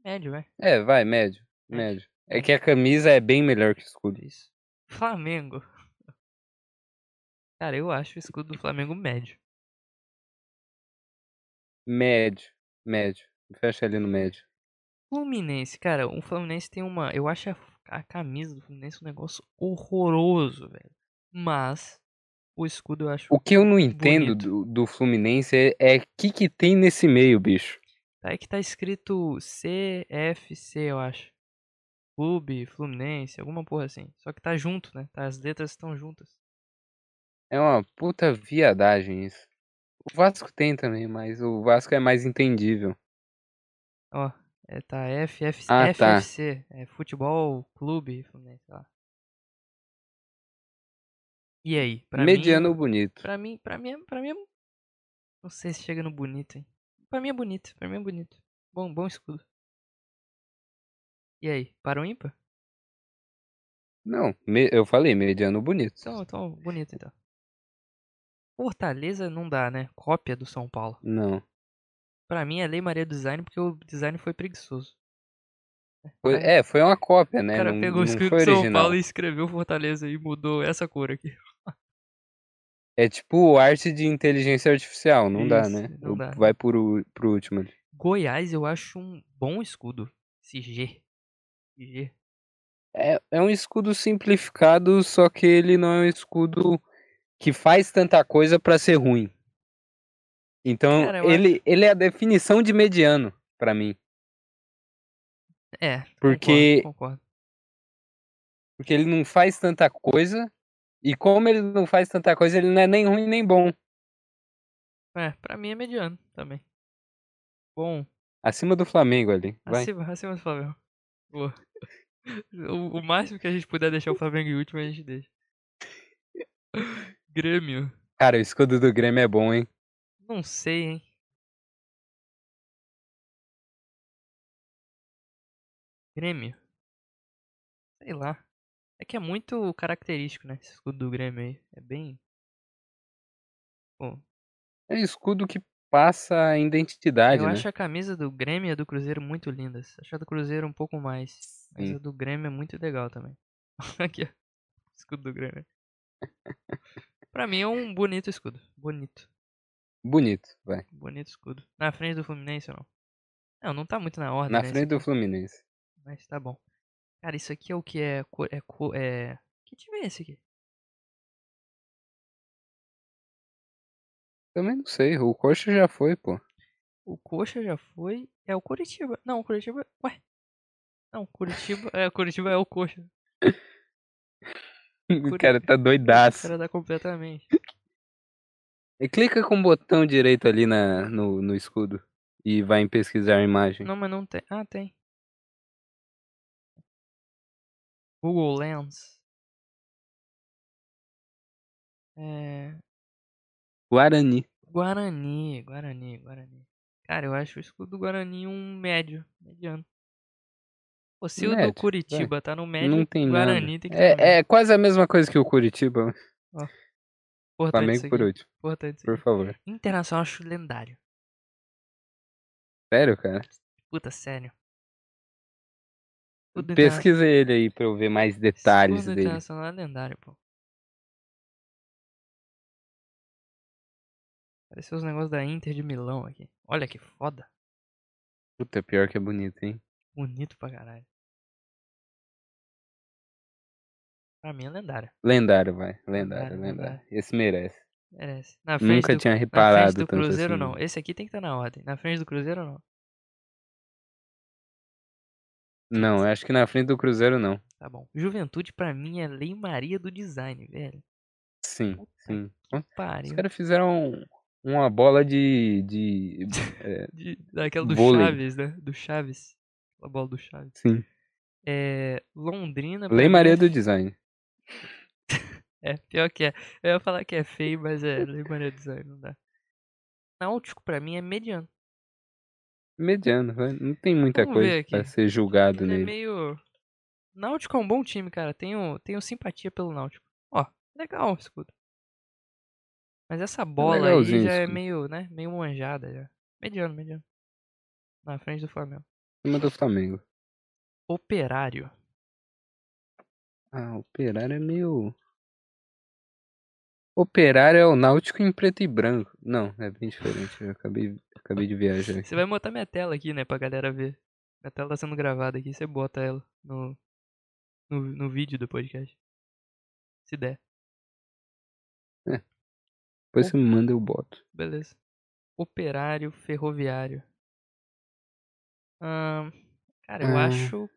Médio, vai. É, vai, médio. Médio, Médio. É que a camisa é bem melhor que o escudo. Isso. Flamengo. Cara, eu acho o escudo do Flamengo médio. Médio. Médio. Fecha ali no médio. Fluminense, cara, o Fluminense tem uma. Eu acho a, a camisa do Fluminense um negócio horroroso, velho. Mas o escudo eu acho. O que eu não entendo do, do Fluminense é o que, que tem nesse meio, bicho. Aí que tá escrito CFC, eu acho. Clube, Fluminense, alguma porra assim. Só que tá junto, né? Tá, as letras estão juntas. É uma puta viadagem isso. O Vasco tem também, mas o Vasco é mais entendível. Ó, é, tá FF, Ah, tá. FFC. É Futebol Clube Fluminense, lá. E aí? Pra Mediano mim, bonito. pra mim, pra mim, é- pra mim, é- não sei se chega no bonito, hein? Pra mim é bonito, pra mim é bonito. Bom, bom escudo. E aí, para o ímpar? Não, me- eu falei mediano bonito. Então, então, bonito então. Fortaleza não dá, né? Cópia do São Paulo. Não. Pra mim é Lei Maria do Design porque o design foi preguiçoso. Foi- é, foi uma cópia, o né? cara não, pegou o foi do São. Paulo e escreveu Fortaleza e mudou essa cor aqui. É tipo arte de inteligência artificial, não dá, Isso, né? não dá. Vai pro, pro último ali. Goiás eu acho um bom escudo. Esse G. G. É, é um escudo simplificado, só que ele não é um escudo que faz tanta coisa pra ser ruim. Então, ele, ele é a definição de mediano pra mim. É, Porque- concordo, concordo. Porque ele não faz tanta coisa. E como ele não faz tanta coisa, ele não é nem ruim nem bom. É, pra mim é mediano também. Bom, Acima do Flamengo ali. Acima, acima do Flamengo. Boa. O, o máximo que a gente puder deixar o Flamengo em último, a gente deixa. Grêmio. Cara, o escudo do Grêmio é bom, hein? Não sei, hein? Grêmio. Sei lá. É que é muito característico, né? Esse escudo do Grêmio aí. É bem. Pô, É escudo que passa a identidade, eu né? acho a camisa do Grêmio e a do Cruzeiro muito lindas. Acho a do Cruzeiro um pouco mais. Mas Sim. a do Grêmio é muito legal também. Aqui, ó. Escudo do Grêmio. pra mim é um bonito escudo. Bonito. Bonito, vai. Bonito escudo. Na frente do Fluminense ou não? Não, não tá muito na ordem, Na né? frente do Fluminense. Mas tá bom. Cara, isso aqui é o que é. É. é... Que time é esse aqui? Também não sei, o Coxa já foi, pô. O Coxa já foi. É o Curitiba. Não, o Curitiba. Ué. Não, o Curitiba. É, o Curitiba é o Coxa. O cara tá O doidaço. cara dá completamente. E clica com o botão direito ali na, no, no escudo e vai em pesquisar a imagem. Não, mas não tem. Ah, tem. Google Lens. É. Guarani. Guarani, Guarani, Guarani. Cara, eu acho o escudo do Guarani um médio, mediano. Pô, se o Médio, do Curitiba tá no médio, não o tem Guarani nada. tem que. É, é quase a mesma coisa que o Curitiba. Importante Flamengo por último, Importante por favor. Internacional acho lendário. Sério, cara? Puta, sério. Do Pesquisa ele aí pra eu ver mais detalhes Escudo dele. Internacional é lendário, pô. Pareceu os negócios da Inter de Milão aqui. Olha que foda. Puta, pior que é bonito, hein? Bonito pra caralho. Pra mim é lendário. Lendário, vai. Lendário, Lendário, lendário. Esse merece. Merece. Na frente Nunca do, tinha na frente reparado do Cruzeiro assim. não. Esse aqui tem que estar na ordem. Na frente do Cruzeiro não. Não, acho que na frente do Cruzeiro não. Tá bom. Juventude pra mim é lei maria do design, velho. Sim, Puta sim. Que Os pariu. caras fizeram uma bola de. de. é, De, daquela do Vôlei. Chaves, né? Do Chaves. A bola do Chaves. sim. É. Londrina. Lei mim Maria é do Design. É, pior que é. Eu ia falar que é feio, mas é Lei Maria do Design, não dá. Náutico pra mim é mediano. Mediano, não tem muita Vamos coisa pra ser julgado Ele é nele. meio. Náutico é um bom time, cara. Tenho, tenho simpatia pelo Náutico. Ó, legal escudo. Mas essa bola aí legalzinho já é meio, né? Meio manjada já. Mediano, mediano. Na frente do Flamengo. Cima do Flamengo. Operário. Ah, operário é meio. Operário é o Náutico em preto e branco. Não, é bem diferente. Eu acabei, acabei de viajar aqui. Você vai botar minha tela aqui, né? Pra galera ver. Minha tela tá sendo gravada aqui. Você bota ela no, no, no vídeo do podcast. Se der. Depois você me manda eu boto. Beleza. Operário ferroviário. Ahn, cara, eu Ah. acho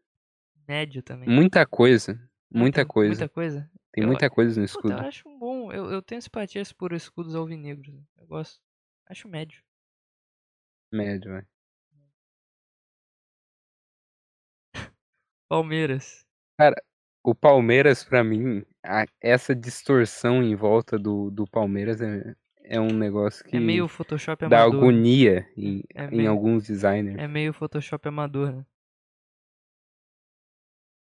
médio também. Muita coisa. Muita coisa. Muita coisa. Tem eu- muita coisa no Puta, escudo. eu acho um bom. Eu, eu tenho simpatias por escudos alvinegros. né? Eu gosto. Acho médio. Médio, vai. Palmeiras. O Palmeiras, pra mim, a- essa distorção em volta do, do Palmeiras é, é um negócio que É meio Photoshop dá amador. agonia em, É em meio- alguns designers. É meio Photoshop amador, né?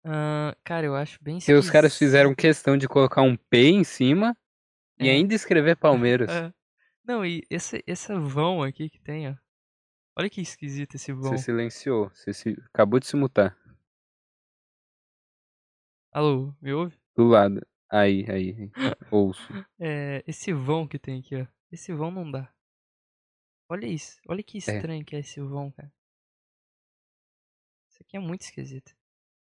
Ah, cara, eu acho bem E os caras esquisito. fizeram questão de colocar um P em cima e É. ainda escrever Palmeiras. É. Não, e esse, esse vão aqui que tem, ó. Olha que esquisito esse vão. Você silenciou, você se- acabou de se mutar. Alô, me ouve? Do lado. Aí, aí. aí. Ouço. É, esse vão que tem aqui, ó. Esse vão não dá. Olha isso. Olha que estranho que é esse vão, cara. Isso aqui é muito esquisito.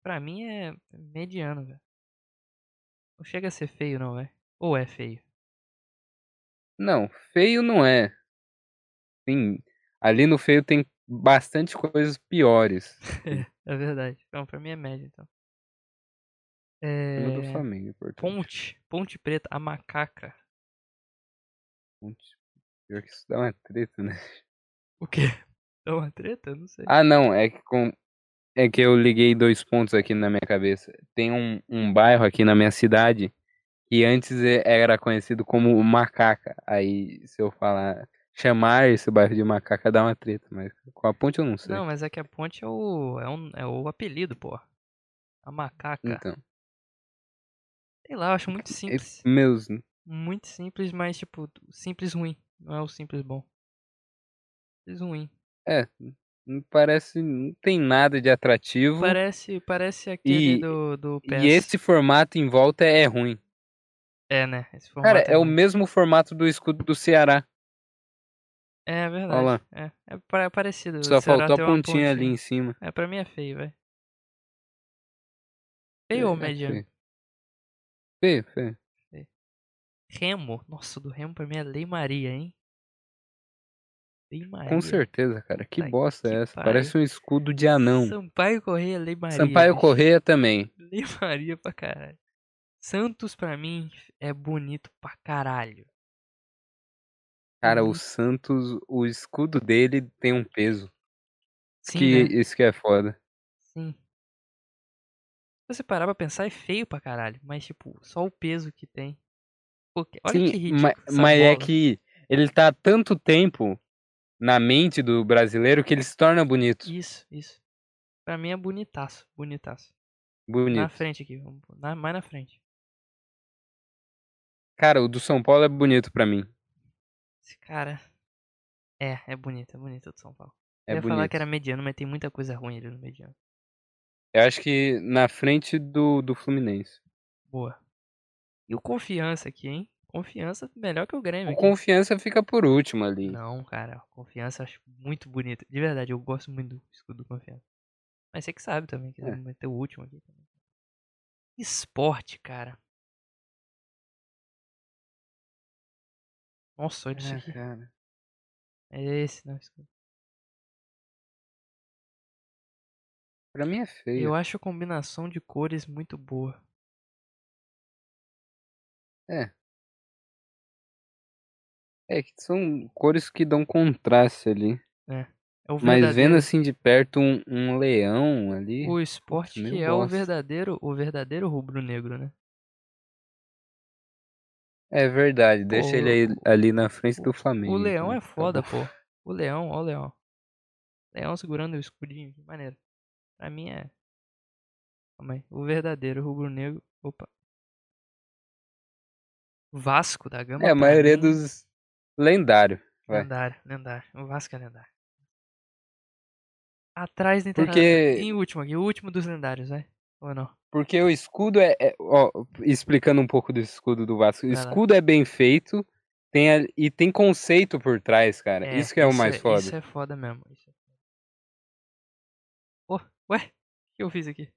Pra mim é mediano, velho. Não chega a ser feio, não, velho. Ou é feio? Não, feio não é. Sim, ali no feio tem bastante coisas piores. É verdade. Não, pra mim é médio, então. Cima do É... Flamengo, importante. Ponte. Ponte Preta. A macaca. Ponte. Pior que isso dá uma treta, né? O quê? É uma treta? Não sei. Ah, não, é que com. É que eu liguei dois pontos aqui na minha cabeça. Tem um, um bairro aqui na minha cidade que antes é, era conhecido como Macaca. Aí, se eu falar, chamar esse bairro de Macaca dá uma treta, mas com a ponte eu não sei. Não, mas é que a ponte é o, é, um, é o apelido, pô. A macaca. Então, Sei lá, eu acho muito é- simples. meus, Muito simples, mas tipo, simples ruim. Não é o simples bom. Simples ruim. é, não parece, não tem nada de atrativo. Parece, parece aquele E- do, do PES. E esse formato em volta é ruim. É, né? Cara, formato é o mesmo formato do escudo do Ceará. É verdade. Olha lá. É, é pa- parecido. Só faltou a pontinha ali em cima. É, pra mim é feio, velho. Feio ou É, mediano? feio. Feio, feio. Remo. Nossa, o do Remo pra mim é Lei Maria, hein? Lei Maria. Com certeza, cara. Que Puta bosta que é essa? Parece um escudo de anão. Sampaio Correia, Lei Maria. Sampaio bicho. Correia também. Lei Maria pra caralho. Santos pra mim é bonito pra caralho. Cara, o Bonito. Santos, o escudo dele tem um peso. Sim, que né? isso que é foda. Sim. Se você parar pra pensar, é feio pra caralho. Mas, tipo, só o peso que tem. Pô, que- olha Sim, que ridículo. ma- essa mas é que ele tá há tanto tempo na mente do brasileiro que ele se torna bonito. Isso, isso. Pra mim é bonitaço. Bonitaço. Na Bonito. frente aqui. vamos na- mais na frente. Cara, o do São Paulo é bonito pra mim. Esse cara. É, é bonito, é bonito o de São Paulo. É Eu ia falar bonito. que era mediano, mas tem muita coisa ruim ali no mediano. Eu acho que na frente do, do Fluminense. Boa. E o confiança aqui, hein? Confiança melhor que o Grêmio. O aqui. Confiança fica por último ali. Não, cara, confiança eu acho muito bonito. De verdade, eu gosto muito do escudo do confiança. Mas você que sabe também, que É. meter o último aqui também. Esporte, cara. Nossa, olha isso Ah, aqui. cara. É esse, não. escudo. Pra mim é feio. Eu acho a combinação de cores muito boa. É que são cores que dão contraste ali. É o Mas vendo assim de perto um, um leão ali. O esporte que é o verdadeiro, o verdadeiro rubro-negro, né? É verdade, deixa Pô, ele aí, ali na frente do Flamengo. O leão então, é foda, pô. O leão, ó o leão. Leão segurando o escudinho, que maneiro. Pra mim é. Calma aí. O verdadeiro rubro-negro. Opa. Vasco da Gama. É, a maioria mim, dos lendário. vai. Lendário, lendário. O Vasco é lendário. Atrás do Porque-. Em último aqui, o último dos lendários, vai? Ou não? Porque o escudo é, é- ó, explicando um pouco do escudo do Vasco. O escudo é bem feito tem a- e tem conceito por trás, cara. isso que é o mais foda. Isso é foda mesmo. Isso é foda. Pô, ué? O que eu fiz aqui?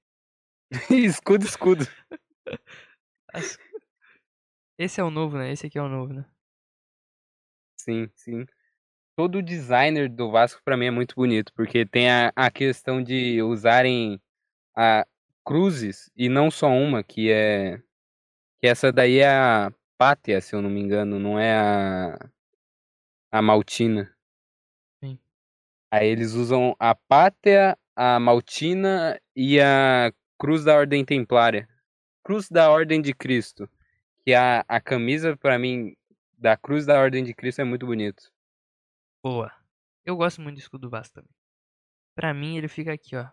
escudo, escudo. Esse é o novo, né? Esse aqui é o novo, né? Sim, sim. Todo o designer do Vasco pra mim é muito bonito, porque tem a, a questão de usarem a cruzes e não só uma, que é que essa daí é a Pátia, se eu não me engano, não é a a Maltina. Sim. Aí eles usam a Pátia, a Maltina e a Cruz da Ordem Templária. Cruz da Ordem de Cristo, que a, a camisa pra mim da Cruz da Ordem de Cristo é muito bonito. Boa. Eu gosto muito do escudo do Vasco também. Pra mim, ele fica aqui, ó.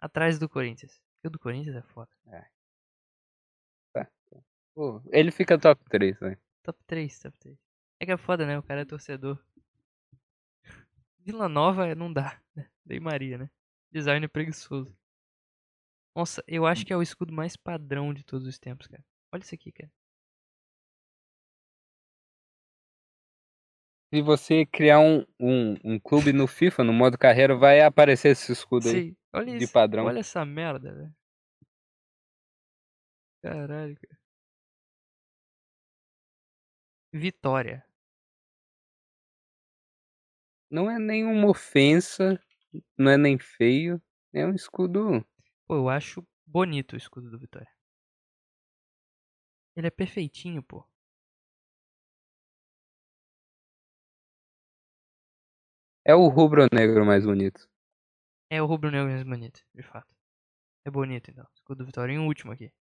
Atrás do Corinthians. O do Corinthians é foda. Pô, ele fica top 3, né? Top 3, top 3. É que é foda, né? O cara é torcedor. Vila Nova não dá, né? Dei Maria, né? Design preguiçoso. Nossa, eu acho que é o escudo mais padrão de todos os tempos, cara. Olha isso aqui, cara. Se você criar um, um, um clube no FIFA, no modo carreira, vai aparecer esse escudo aí. Sim, olha de isso. padrão. Olha essa merda, velho. Caralho, cara. Vitória. Não é nenhuma ofensa, não é nem feio. É um escudo. Pô, eu acho bonito o escudo do Vitória. Ele é perfeitinho, pô. É o rubro-negro mais bonito. É o rubro-negro mais bonito, de fato. É bonito, então. Escudo do Vitória. Em último aqui.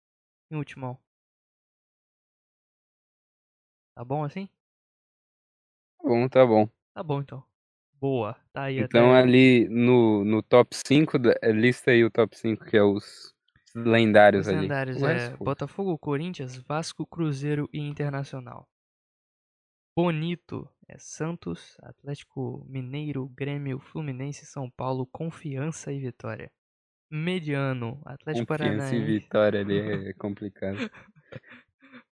Em último. Tá bom assim? Tá bom, tá bom. Tá bom, então. Boa. Tá aí Então até... ali no, no top 5, da- eh, lista aí o top 5, que é os lendários Os ali. lendários é. Botafogo, Corinthians, Vasco, Cruzeiro e Internacional. Bonito é Santos, Atlético Mineiro, Grêmio, Fluminense, São Paulo, Confiança e Vitória. Mediano, Atlético Confiança e Paranaense, vitória ali é complicado.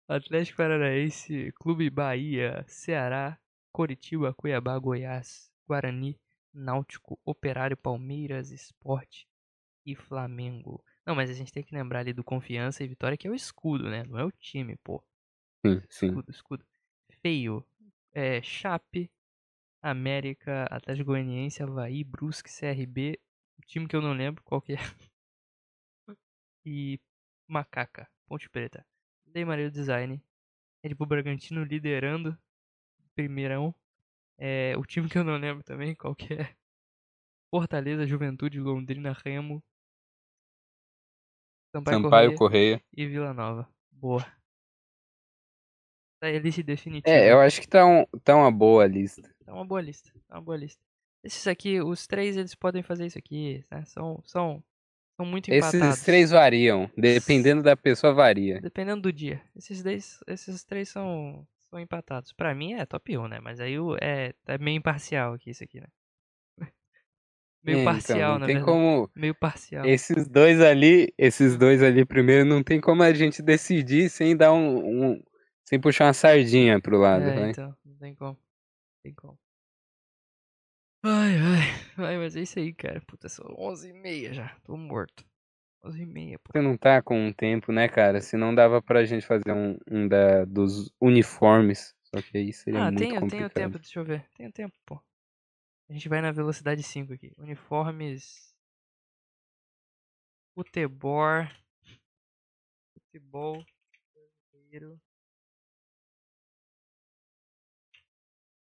Atlético Paranaense, Clube Bahia, Ceará, Coritiba, Cuiabá, Goiás, Guarani, Náutico, Operário, Palmeiras, Esporte e Flamengo. Não, mas a gente tem que lembrar ali do Confiança e Vitória, que é o escudo, né? Não é o time, pô. Sim, sim. Escudo, escudo. Feio. É, Chape, América, Atlético Goianiense, Havaí, Brusque, CRB. O time que eu não lembro qual que é. E Macaca, Ponte Preta. Lei Maria Design. Red Bull Bragantino liderando. Primeirão. É, o time que eu não lembro também qual que é. Fortaleza, Juventude, Londrina, Remo. Sampaio, Sampaio Corrêa Correia. e Vila Nova. Boa. Tá aí a lista definitiva. É, eu acho que tá, um, tá uma boa lista. Tá uma boa lista. Tá uma boa lista. Esses aqui, os três, eles podem fazer isso aqui, né? São, são, são muito empatados. Esses três variam. Dependendo da pessoa, varia. Dependendo do dia. Esses, três, esses três são, são empatados. Pra mim é top 1, né? Mas aí é, é meio imparcial aqui isso aqui, né? Meio É, então, parcial, não na tem verdade. como. Meio parcial. Esses dois ali, esses dois ali primeiro, não tem como a gente decidir sem dar um. um- sem puxar uma sardinha pro lado, É, vai. então, não tem como. Não tem como. Ai, ai. Ai, mas é isso aí, cara. Puta, são 11h30 já. Tô morto. 11h30, pô. Você não tá com um tempo, né, cara? Se não dava pra gente fazer um, um da, dos uniformes. Só que aí seria Ah, muito tenho, tenho complicado. tempo, deixa eu ver. Tenho tempo, pô. A gente vai na velocidade 5 aqui. Uniformes. Futebol. Futebol. brasileiro.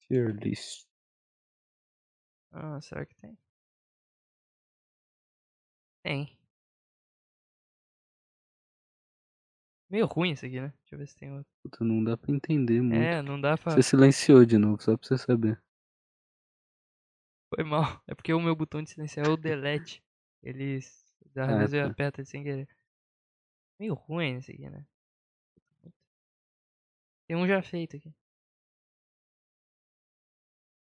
Tier list. Ah, será que tem? Tem. Meio ruim isso aqui, né? Deixa eu ver se tem outro. Puta, não dá pra entender muito. É, não dá pra. Você silenciou de novo, só pra você saber. Foi mal. É porque o meu botão de silenciar é o delete. Ele. Às Ah, vezes eu tá. aperto sem querer. Meio ruim esse aqui, né? Tem um já feito aqui.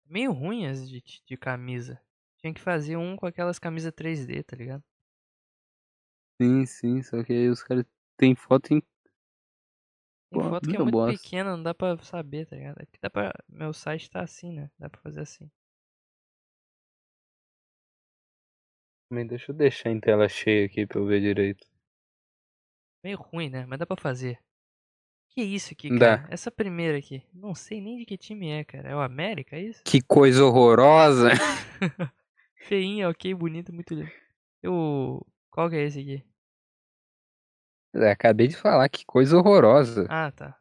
Meio ruim as de, de camisa. Tinha que fazer um com aquelas camisas 3D, tá ligado? Sim, sim, só que aí os caras têm foto em. Tem Pô, foto que é muito bosta. pequena, não dá pra saber, tá ligado? Aqui dá pra. Meu site tá assim, né? Dá pra fazer assim. Deixa eu deixar em tela cheia aqui pra eu ver direito. Meio ruim, né? Mas dá pra fazer. Que isso aqui, Dá. cara? Essa primeira aqui. Não sei nem de que time é, cara. É o América, é isso? Que coisa horrorosa! Feinha, ok, bonita, muito lindo. Eu. Qual que é esse aqui? É, Acabei de falar, que coisa horrorosa. Ah, tá.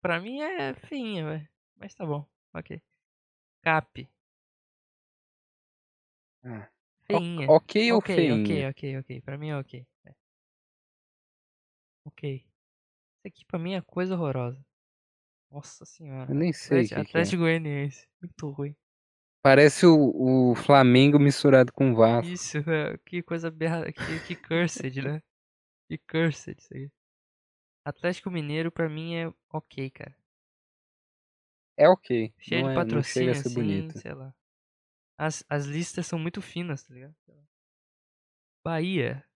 Pra mim é feinha, velho. Mas tá bom. Ok. Cap. Ah, Feinha. ok ou ok, feinha? ok, ok, ok. Pra mim é ok. É. Ok. Isso aqui pra mim é coisa horrorosa. Nossa senhora. Eu nem sei Atlético, que, que é. Atlético Goianiense. Muito ruim. Parece o, o Flamengo misturado com o Vasco. Isso, né? que coisa berra... que, que cursed, né? Que cursed isso aí. Atlético Mineiro pra mim é ok, cara. É ok. Cheio não de é, patrocínio ser assim, bonito. sei lá. As, as listas são muito finas, tá ligado? Bahia.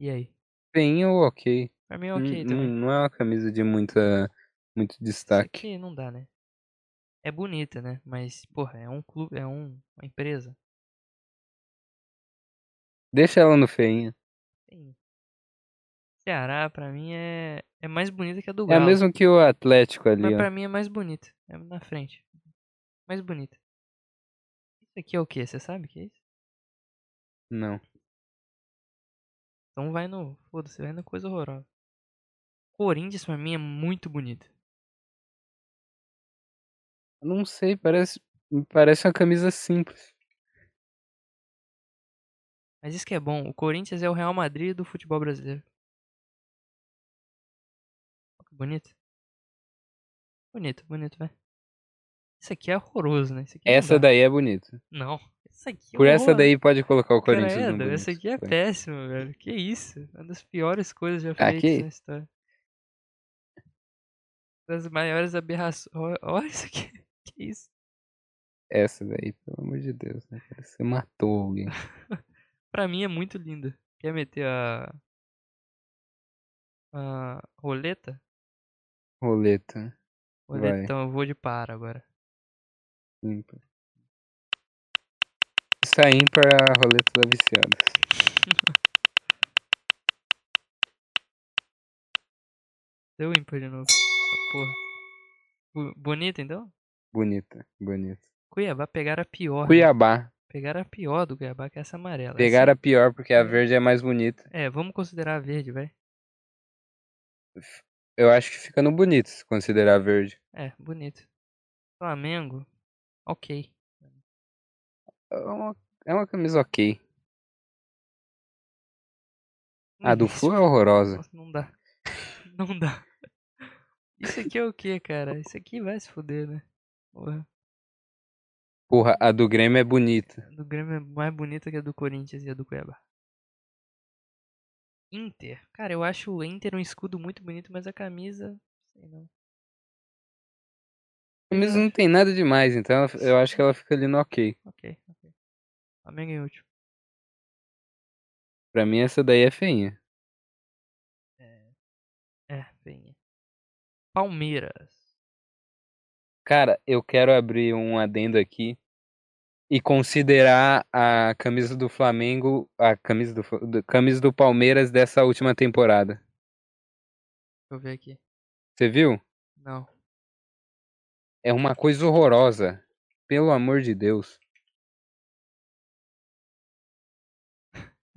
E aí? Feinho ou ok. Pra mim é Não- ok não, também. não é uma camisa de muita, muito destaque. aqui não dá, né? É bonita, né? Mas, porra, é um clube, é um, uma empresa. Deixa ela no feinho. Tem. Ceará, pra mim, é, é mais bonita que a do É Galo. mesma que o Atlético ali, Mas ó. pra mim é mais bonita. É na frente. Mais bonita. Isso aqui é o que? Você sabe o que é isso? Não. Então vai no. Foda-se, vai na coisa horrorosa. Corinthians pra mim é muito bonito. Não sei, parece, parece uma camisa simples. Mas isso que é bom. O Corinthians é o Real Madrid do futebol brasileiro. Olha que bonito. Bonito, bonito, vai. Isso aqui é horroroso, né? Não Essa daí é bonita. Não. Isso aqui Por essa horroroso. daí pode colocar o Corinthians Credo, no essa aqui é Foi. péssima, velho. Que isso? Uma das piores coisas já feitas que- na história. Das maiores aberrações. Olha- isso aqui. Que isso? Essa daí, pelo amor de Deus, né? Você matou alguém. Pra mim é muito linda. Quer meter a. A roleta? Roleta. Vai. Roletão, eu vou de par agora. Ímpar. É ímpar a roleta da viciada. Deu ímpar de novo. Porra. Bonita então? Bonita, bonita. Cuiabá pegaram a pior. né? Cuiabá. Pegaram a pior do Cuiabá, que é essa amarela. Essa- Pegaram a pior porque a verde é mais bonita. É, vamos considerar a verde, vai. Eu acho que fica no bonito se considerar a verde. É, bonito. Flamengo, ok. É uma, é uma camisa ok. A do Hum, Flu é horrorosa. Nossa, não dá. Não dá. Isso aqui é o que, cara? Isso aqui vai se fuder, né? Porra. Porra, a do Grêmio é bonita. A do Grêmio é mais bonita que a do Corinthians e a do Cuiabá. Inter. Cara, eu acho o Inter um escudo muito bonito, mas a camisa. Sei não. A camisa não tem nada demais, então eu acho que ela fica ali no ok. Ok, ok. Flamengo em último. Pra mim essa daí é feinha. É, bem. Palmeiras. Cara, eu quero abrir um adendo aqui e considerar a camisa do Flamengo, a camisa do, do- camisa do Palmeiras dessa última temporada. Deixa eu ver aqui. Você viu? Não. É uma coisa horrorosa. Pelo amor de Deus.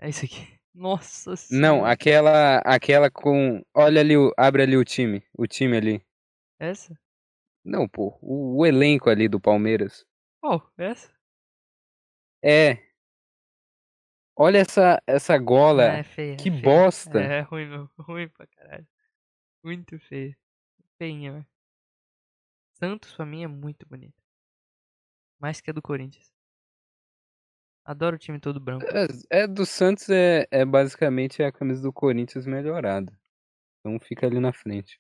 É isso aqui. Nossa Não, senhora. aquela aquela com, olha ali, o- abre ali o time, o time ali. Essa? Não, pô, o, o elenco ali do Palmeiras. Qual? Essa? É. Olha essa essa gola. Ah, é feia. é que feia. bosta. É, é ruim, meu. Ruim pra caralho. Muito feia. Feinha, velho. Santos pra mim é muito bonito. Mais que a do Corinthians. Adoro o time todo branco. É, é do Santos é, é basicamente a camisa do Corinthians melhorada. Então fica ali na frente.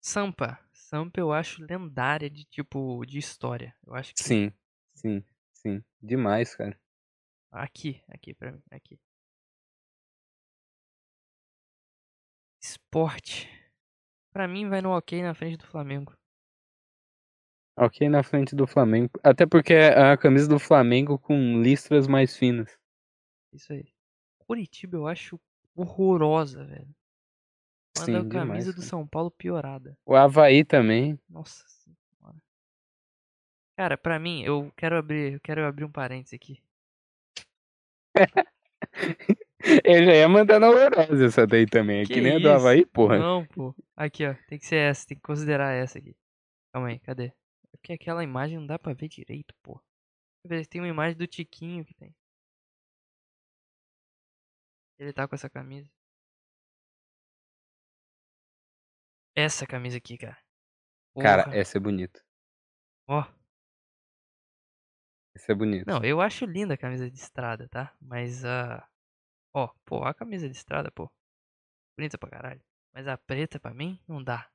Sampa. Sampa eu acho lendária de tipo de história. Eu acho que Sim, sim, sim. Demais, cara. aqui, aqui pra mim, aqui. Esporte. Pra mim vai no ok na frente do Flamengo. Ok na frente do Flamengo. Até porque é a camisa do Flamengo com listras mais finas. Isso aí. Curitiba eu acho horrorosa, velho. Uma Sim, demais, camisa do cara. São Paulo piorada. O Havaí também. Nossa senhora. Cara, pra mim, eu quero abrir, eu quero abrir um parênteses aqui. Eu já ia mandar na horrorosa essa daí também. É que, Que nem a do isso? Havaí, porra. Não, pô. Aqui, ó. Tem que ser essa, tem que considerar essa aqui. Calma aí, cadê? É porque aquela imagem não dá pra ver direito, pô. Tem uma imagem do Tiquinho que tem. Ele tá com essa camisa. Essa camisa aqui, cara. Cara, Porra. essa é bonita. Ó. Essa é bonita. Não, eu acho linda a camisa de estrada, tá? Mas a. Ó, pô, a camisa de estrada, pô. Bonita pra caralho. Mas a preta pra mim não dá.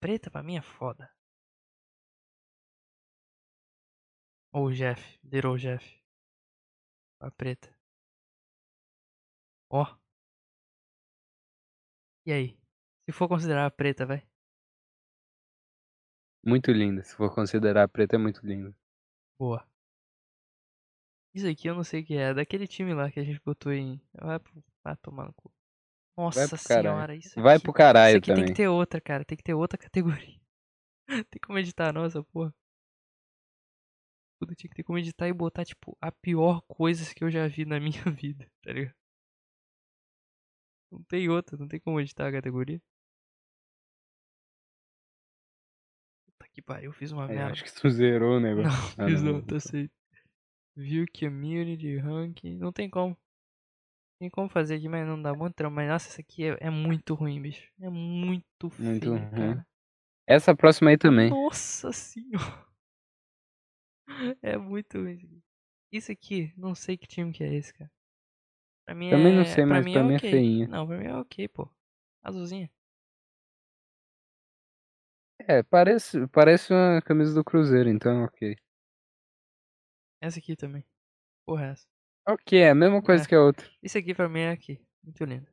Preta pra mim é foda. Ou o Jeff, Little Jeff. A preta. Ó. E aí? Se for considerar a preta, vai. Muito linda. Se for considerar a preta, é muito linda. Boa. Isso aqui eu não sei o que é. É daquele time lá que a gente botou em. Vai, pro... vai tomar no cu. Nossa senhora, isso Vai aqui. pro caralho Isso aqui tem também. que ter outra, cara. Tem que ter outra categoria. tem como editar não essa Puta, tinha que ter como editar e botar, tipo, a pior coisa que eu já vi na minha vida, tá ligado? Não tem outra, não tem como editar a categoria. Puta que pariu, eu fiz uma É, merda. acho que tu zerou o negócio. Não, Ah, fiz não, não, tá certo. View Community Ranking. Não tem como. Tem como fazer aqui, mas não dá muito trampo. Mas nossa, essa aqui é, é muito ruim, bicho. É muito feio, Muito cara. Essa próxima aí também. Nossa senhora. É muito ruim isso aqui. Isso aqui, não sei que time que é esse, cara. Pra mim Também é... não sei, mas mim pra é mim é ok. feinha. Não, pra mim é ok, pô. Azulzinha. É, parece, parece uma camisa do Cruzeiro, então ok. Essa aqui também. Porra, é essa. Ok, é a mesma coisa É. que a outra. Isso aqui pra mim é aqui. Muito lindo.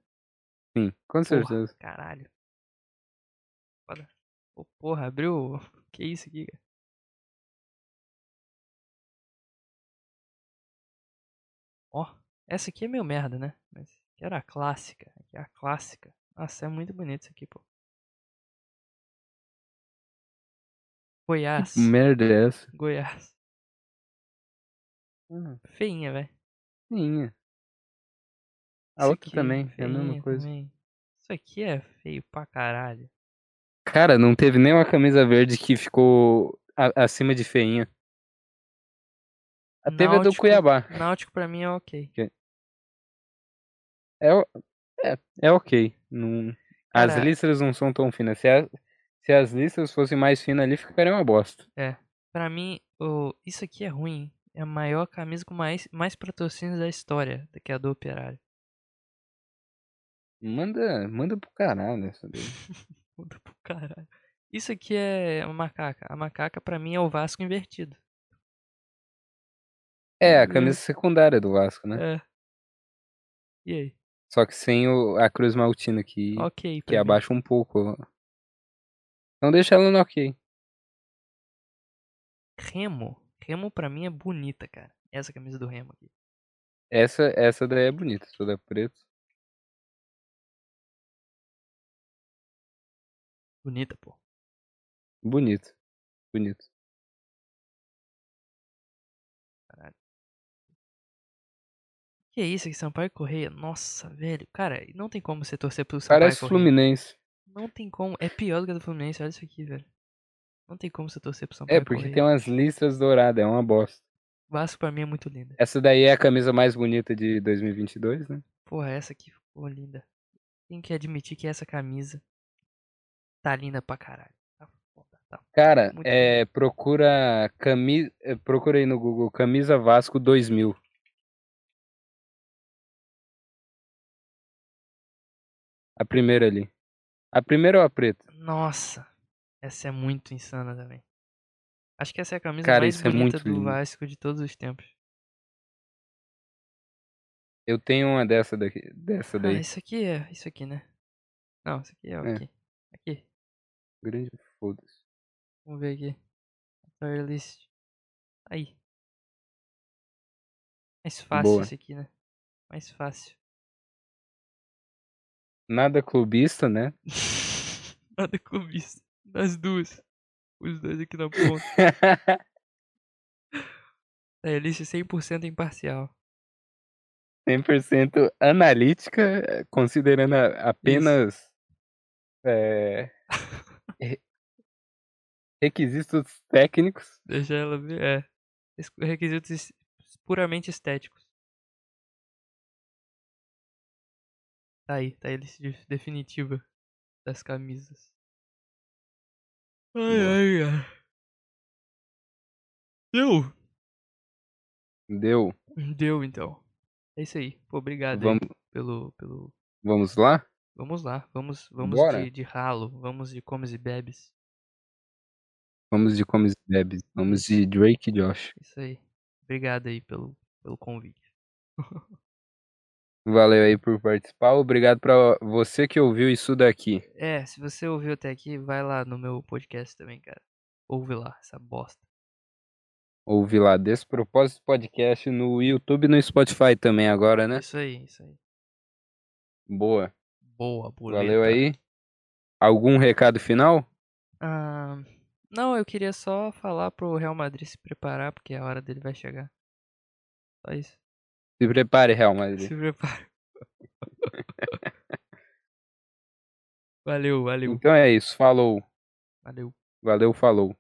Sim, com Porra, certeza. caralho. Foda. Ô, porra, abriu. Que isso aqui, cara? Essa aqui é meio merda, né? Mas que era a clássica. Aqui é a clássica. Nossa, é muito bonito isso aqui, pô. Goiás. Merda é essa? Goiás. Hum, Feinha, velho. feinha. A Isso outra aqui, também, é a mesma coisa. também. Isso aqui é feio pra caralho. Cara, não teve nenhuma camisa verde que ficou a- acima de feinha. A teve a do Náutico- Cuiabá. Náutico pra mim é ok. É, é, é ok. Não, as listras não são tão finas. Se, a- se as listras fossem mais finas ali, ficaria uma bosta. Pra mim, o... isso aqui é ruim. É a maior camisa com mais, mais patrocínios da história, que é a do Operário. Manda, manda pro caralho essa daí. Puta pro caralho. Isso aqui é a macaca. A macaca pra mim é o Vasco invertido. É, a Hum. camisa secundária do Vasco, né? É. E aí? Só que sem o, a Cruz Maltina que, que mim. abaixa um pouco. Então deixa ela no ok. Remo. Remo pra mim é bonita, cara. Essa camisa do Remo aqui. Essa, essa daí é bonita, toda preta. Bonita, pô. Bonito. Bonito. Que é isso aqui, Sampaio Correia? Nossa, velho. Cara, não tem como você torcer pro Sampaio Parece Correia. Fluminense. Não tem como. É pior do que a do Fluminense. Olha isso aqui, velho. Não tem como você torcer pro Sampaio É, porque Correia. tem umas listras douradas, é uma bosta. Vasco pra mim é muito linda. Essa daí é a camisa mais bonita de 2022, né? Porra, essa aqui ficou linda. Tem que admitir que essa camisa tá linda pra caralho. Tá foda, tá. Cara, é, procura camisa, procura aí no Google camisa Vasco 2000. A primeira ali. A primeira ou a preta? Nossa, essa é muito insana também. Acho que essa é a camisa Cara, mais é bonita muito do lindo. Vasco de todos os tempos. Eu tenho uma dessa daqui, dessa Ah, daí. isso aqui é. Isso aqui, né? Não, isso aqui é É. ok. Aqui. Grande foda-se. Vamos ver aqui. Player list. Aí. Mais fácil Boa. esse aqui, né? Mais fácil. Nada clubista, né? Nada isso. Das duas. Os dois aqui na ponta. Player list 100% imparcial. 100% analítica, considerando a- apenas é, re- requisitos técnicos. Deixa ela ver. É. Requisitos puramente estéticos. Tá aí, tá aí a lista de- definitiva das camisas. Ai, ai, ai. Deu? Deu. Deu então. É isso aí. Pô, obrigado aí Vamos, pelo, pelo. vamos lá? Vamos lá, vamos, vamos Bora. de, de ralo, vamos de comes e bebes. Vamos de Comes e Bebes. Vamos de Drake e Josh. Isso aí. Obrigado aí pelo, pelo convite. Valeu aí por participar. Obrigado pra você que ouviu isso daqui. É, se você ouviu até aqui, vai lá no meu podcast também, cara. Ouve lá, essa bosta. Ouvi lá Despropósito Podcast no YouTube e no Spotify também agora, né? Isso aí, isso aí. Boa. Boa, boleta. Valeu aí. Algum recado final? Ah, não, eu queria só falar pro Real Madrid se preparar, porque a hora dele vai chegar. Só isso. Se prepare, Real Madrid. Se prepara. valeu, valeu, Então é isso. Falou. valeu. Valeu, falou.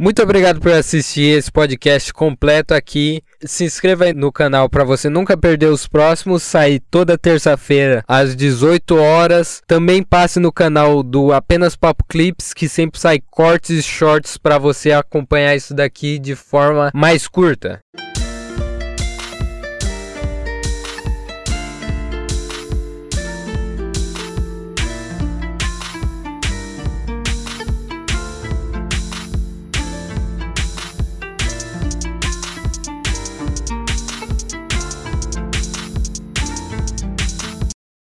Muito obrigado por assistir esse podcast completo aqui. Se inscreva no canal para você nunca perder os próximos. Sair toda terça-feira às 18 horas. Também passe no canal do Apenas Papo Clips, que sempre sai cortes e shorts para você acompanhar isso daqui de forma mais curta.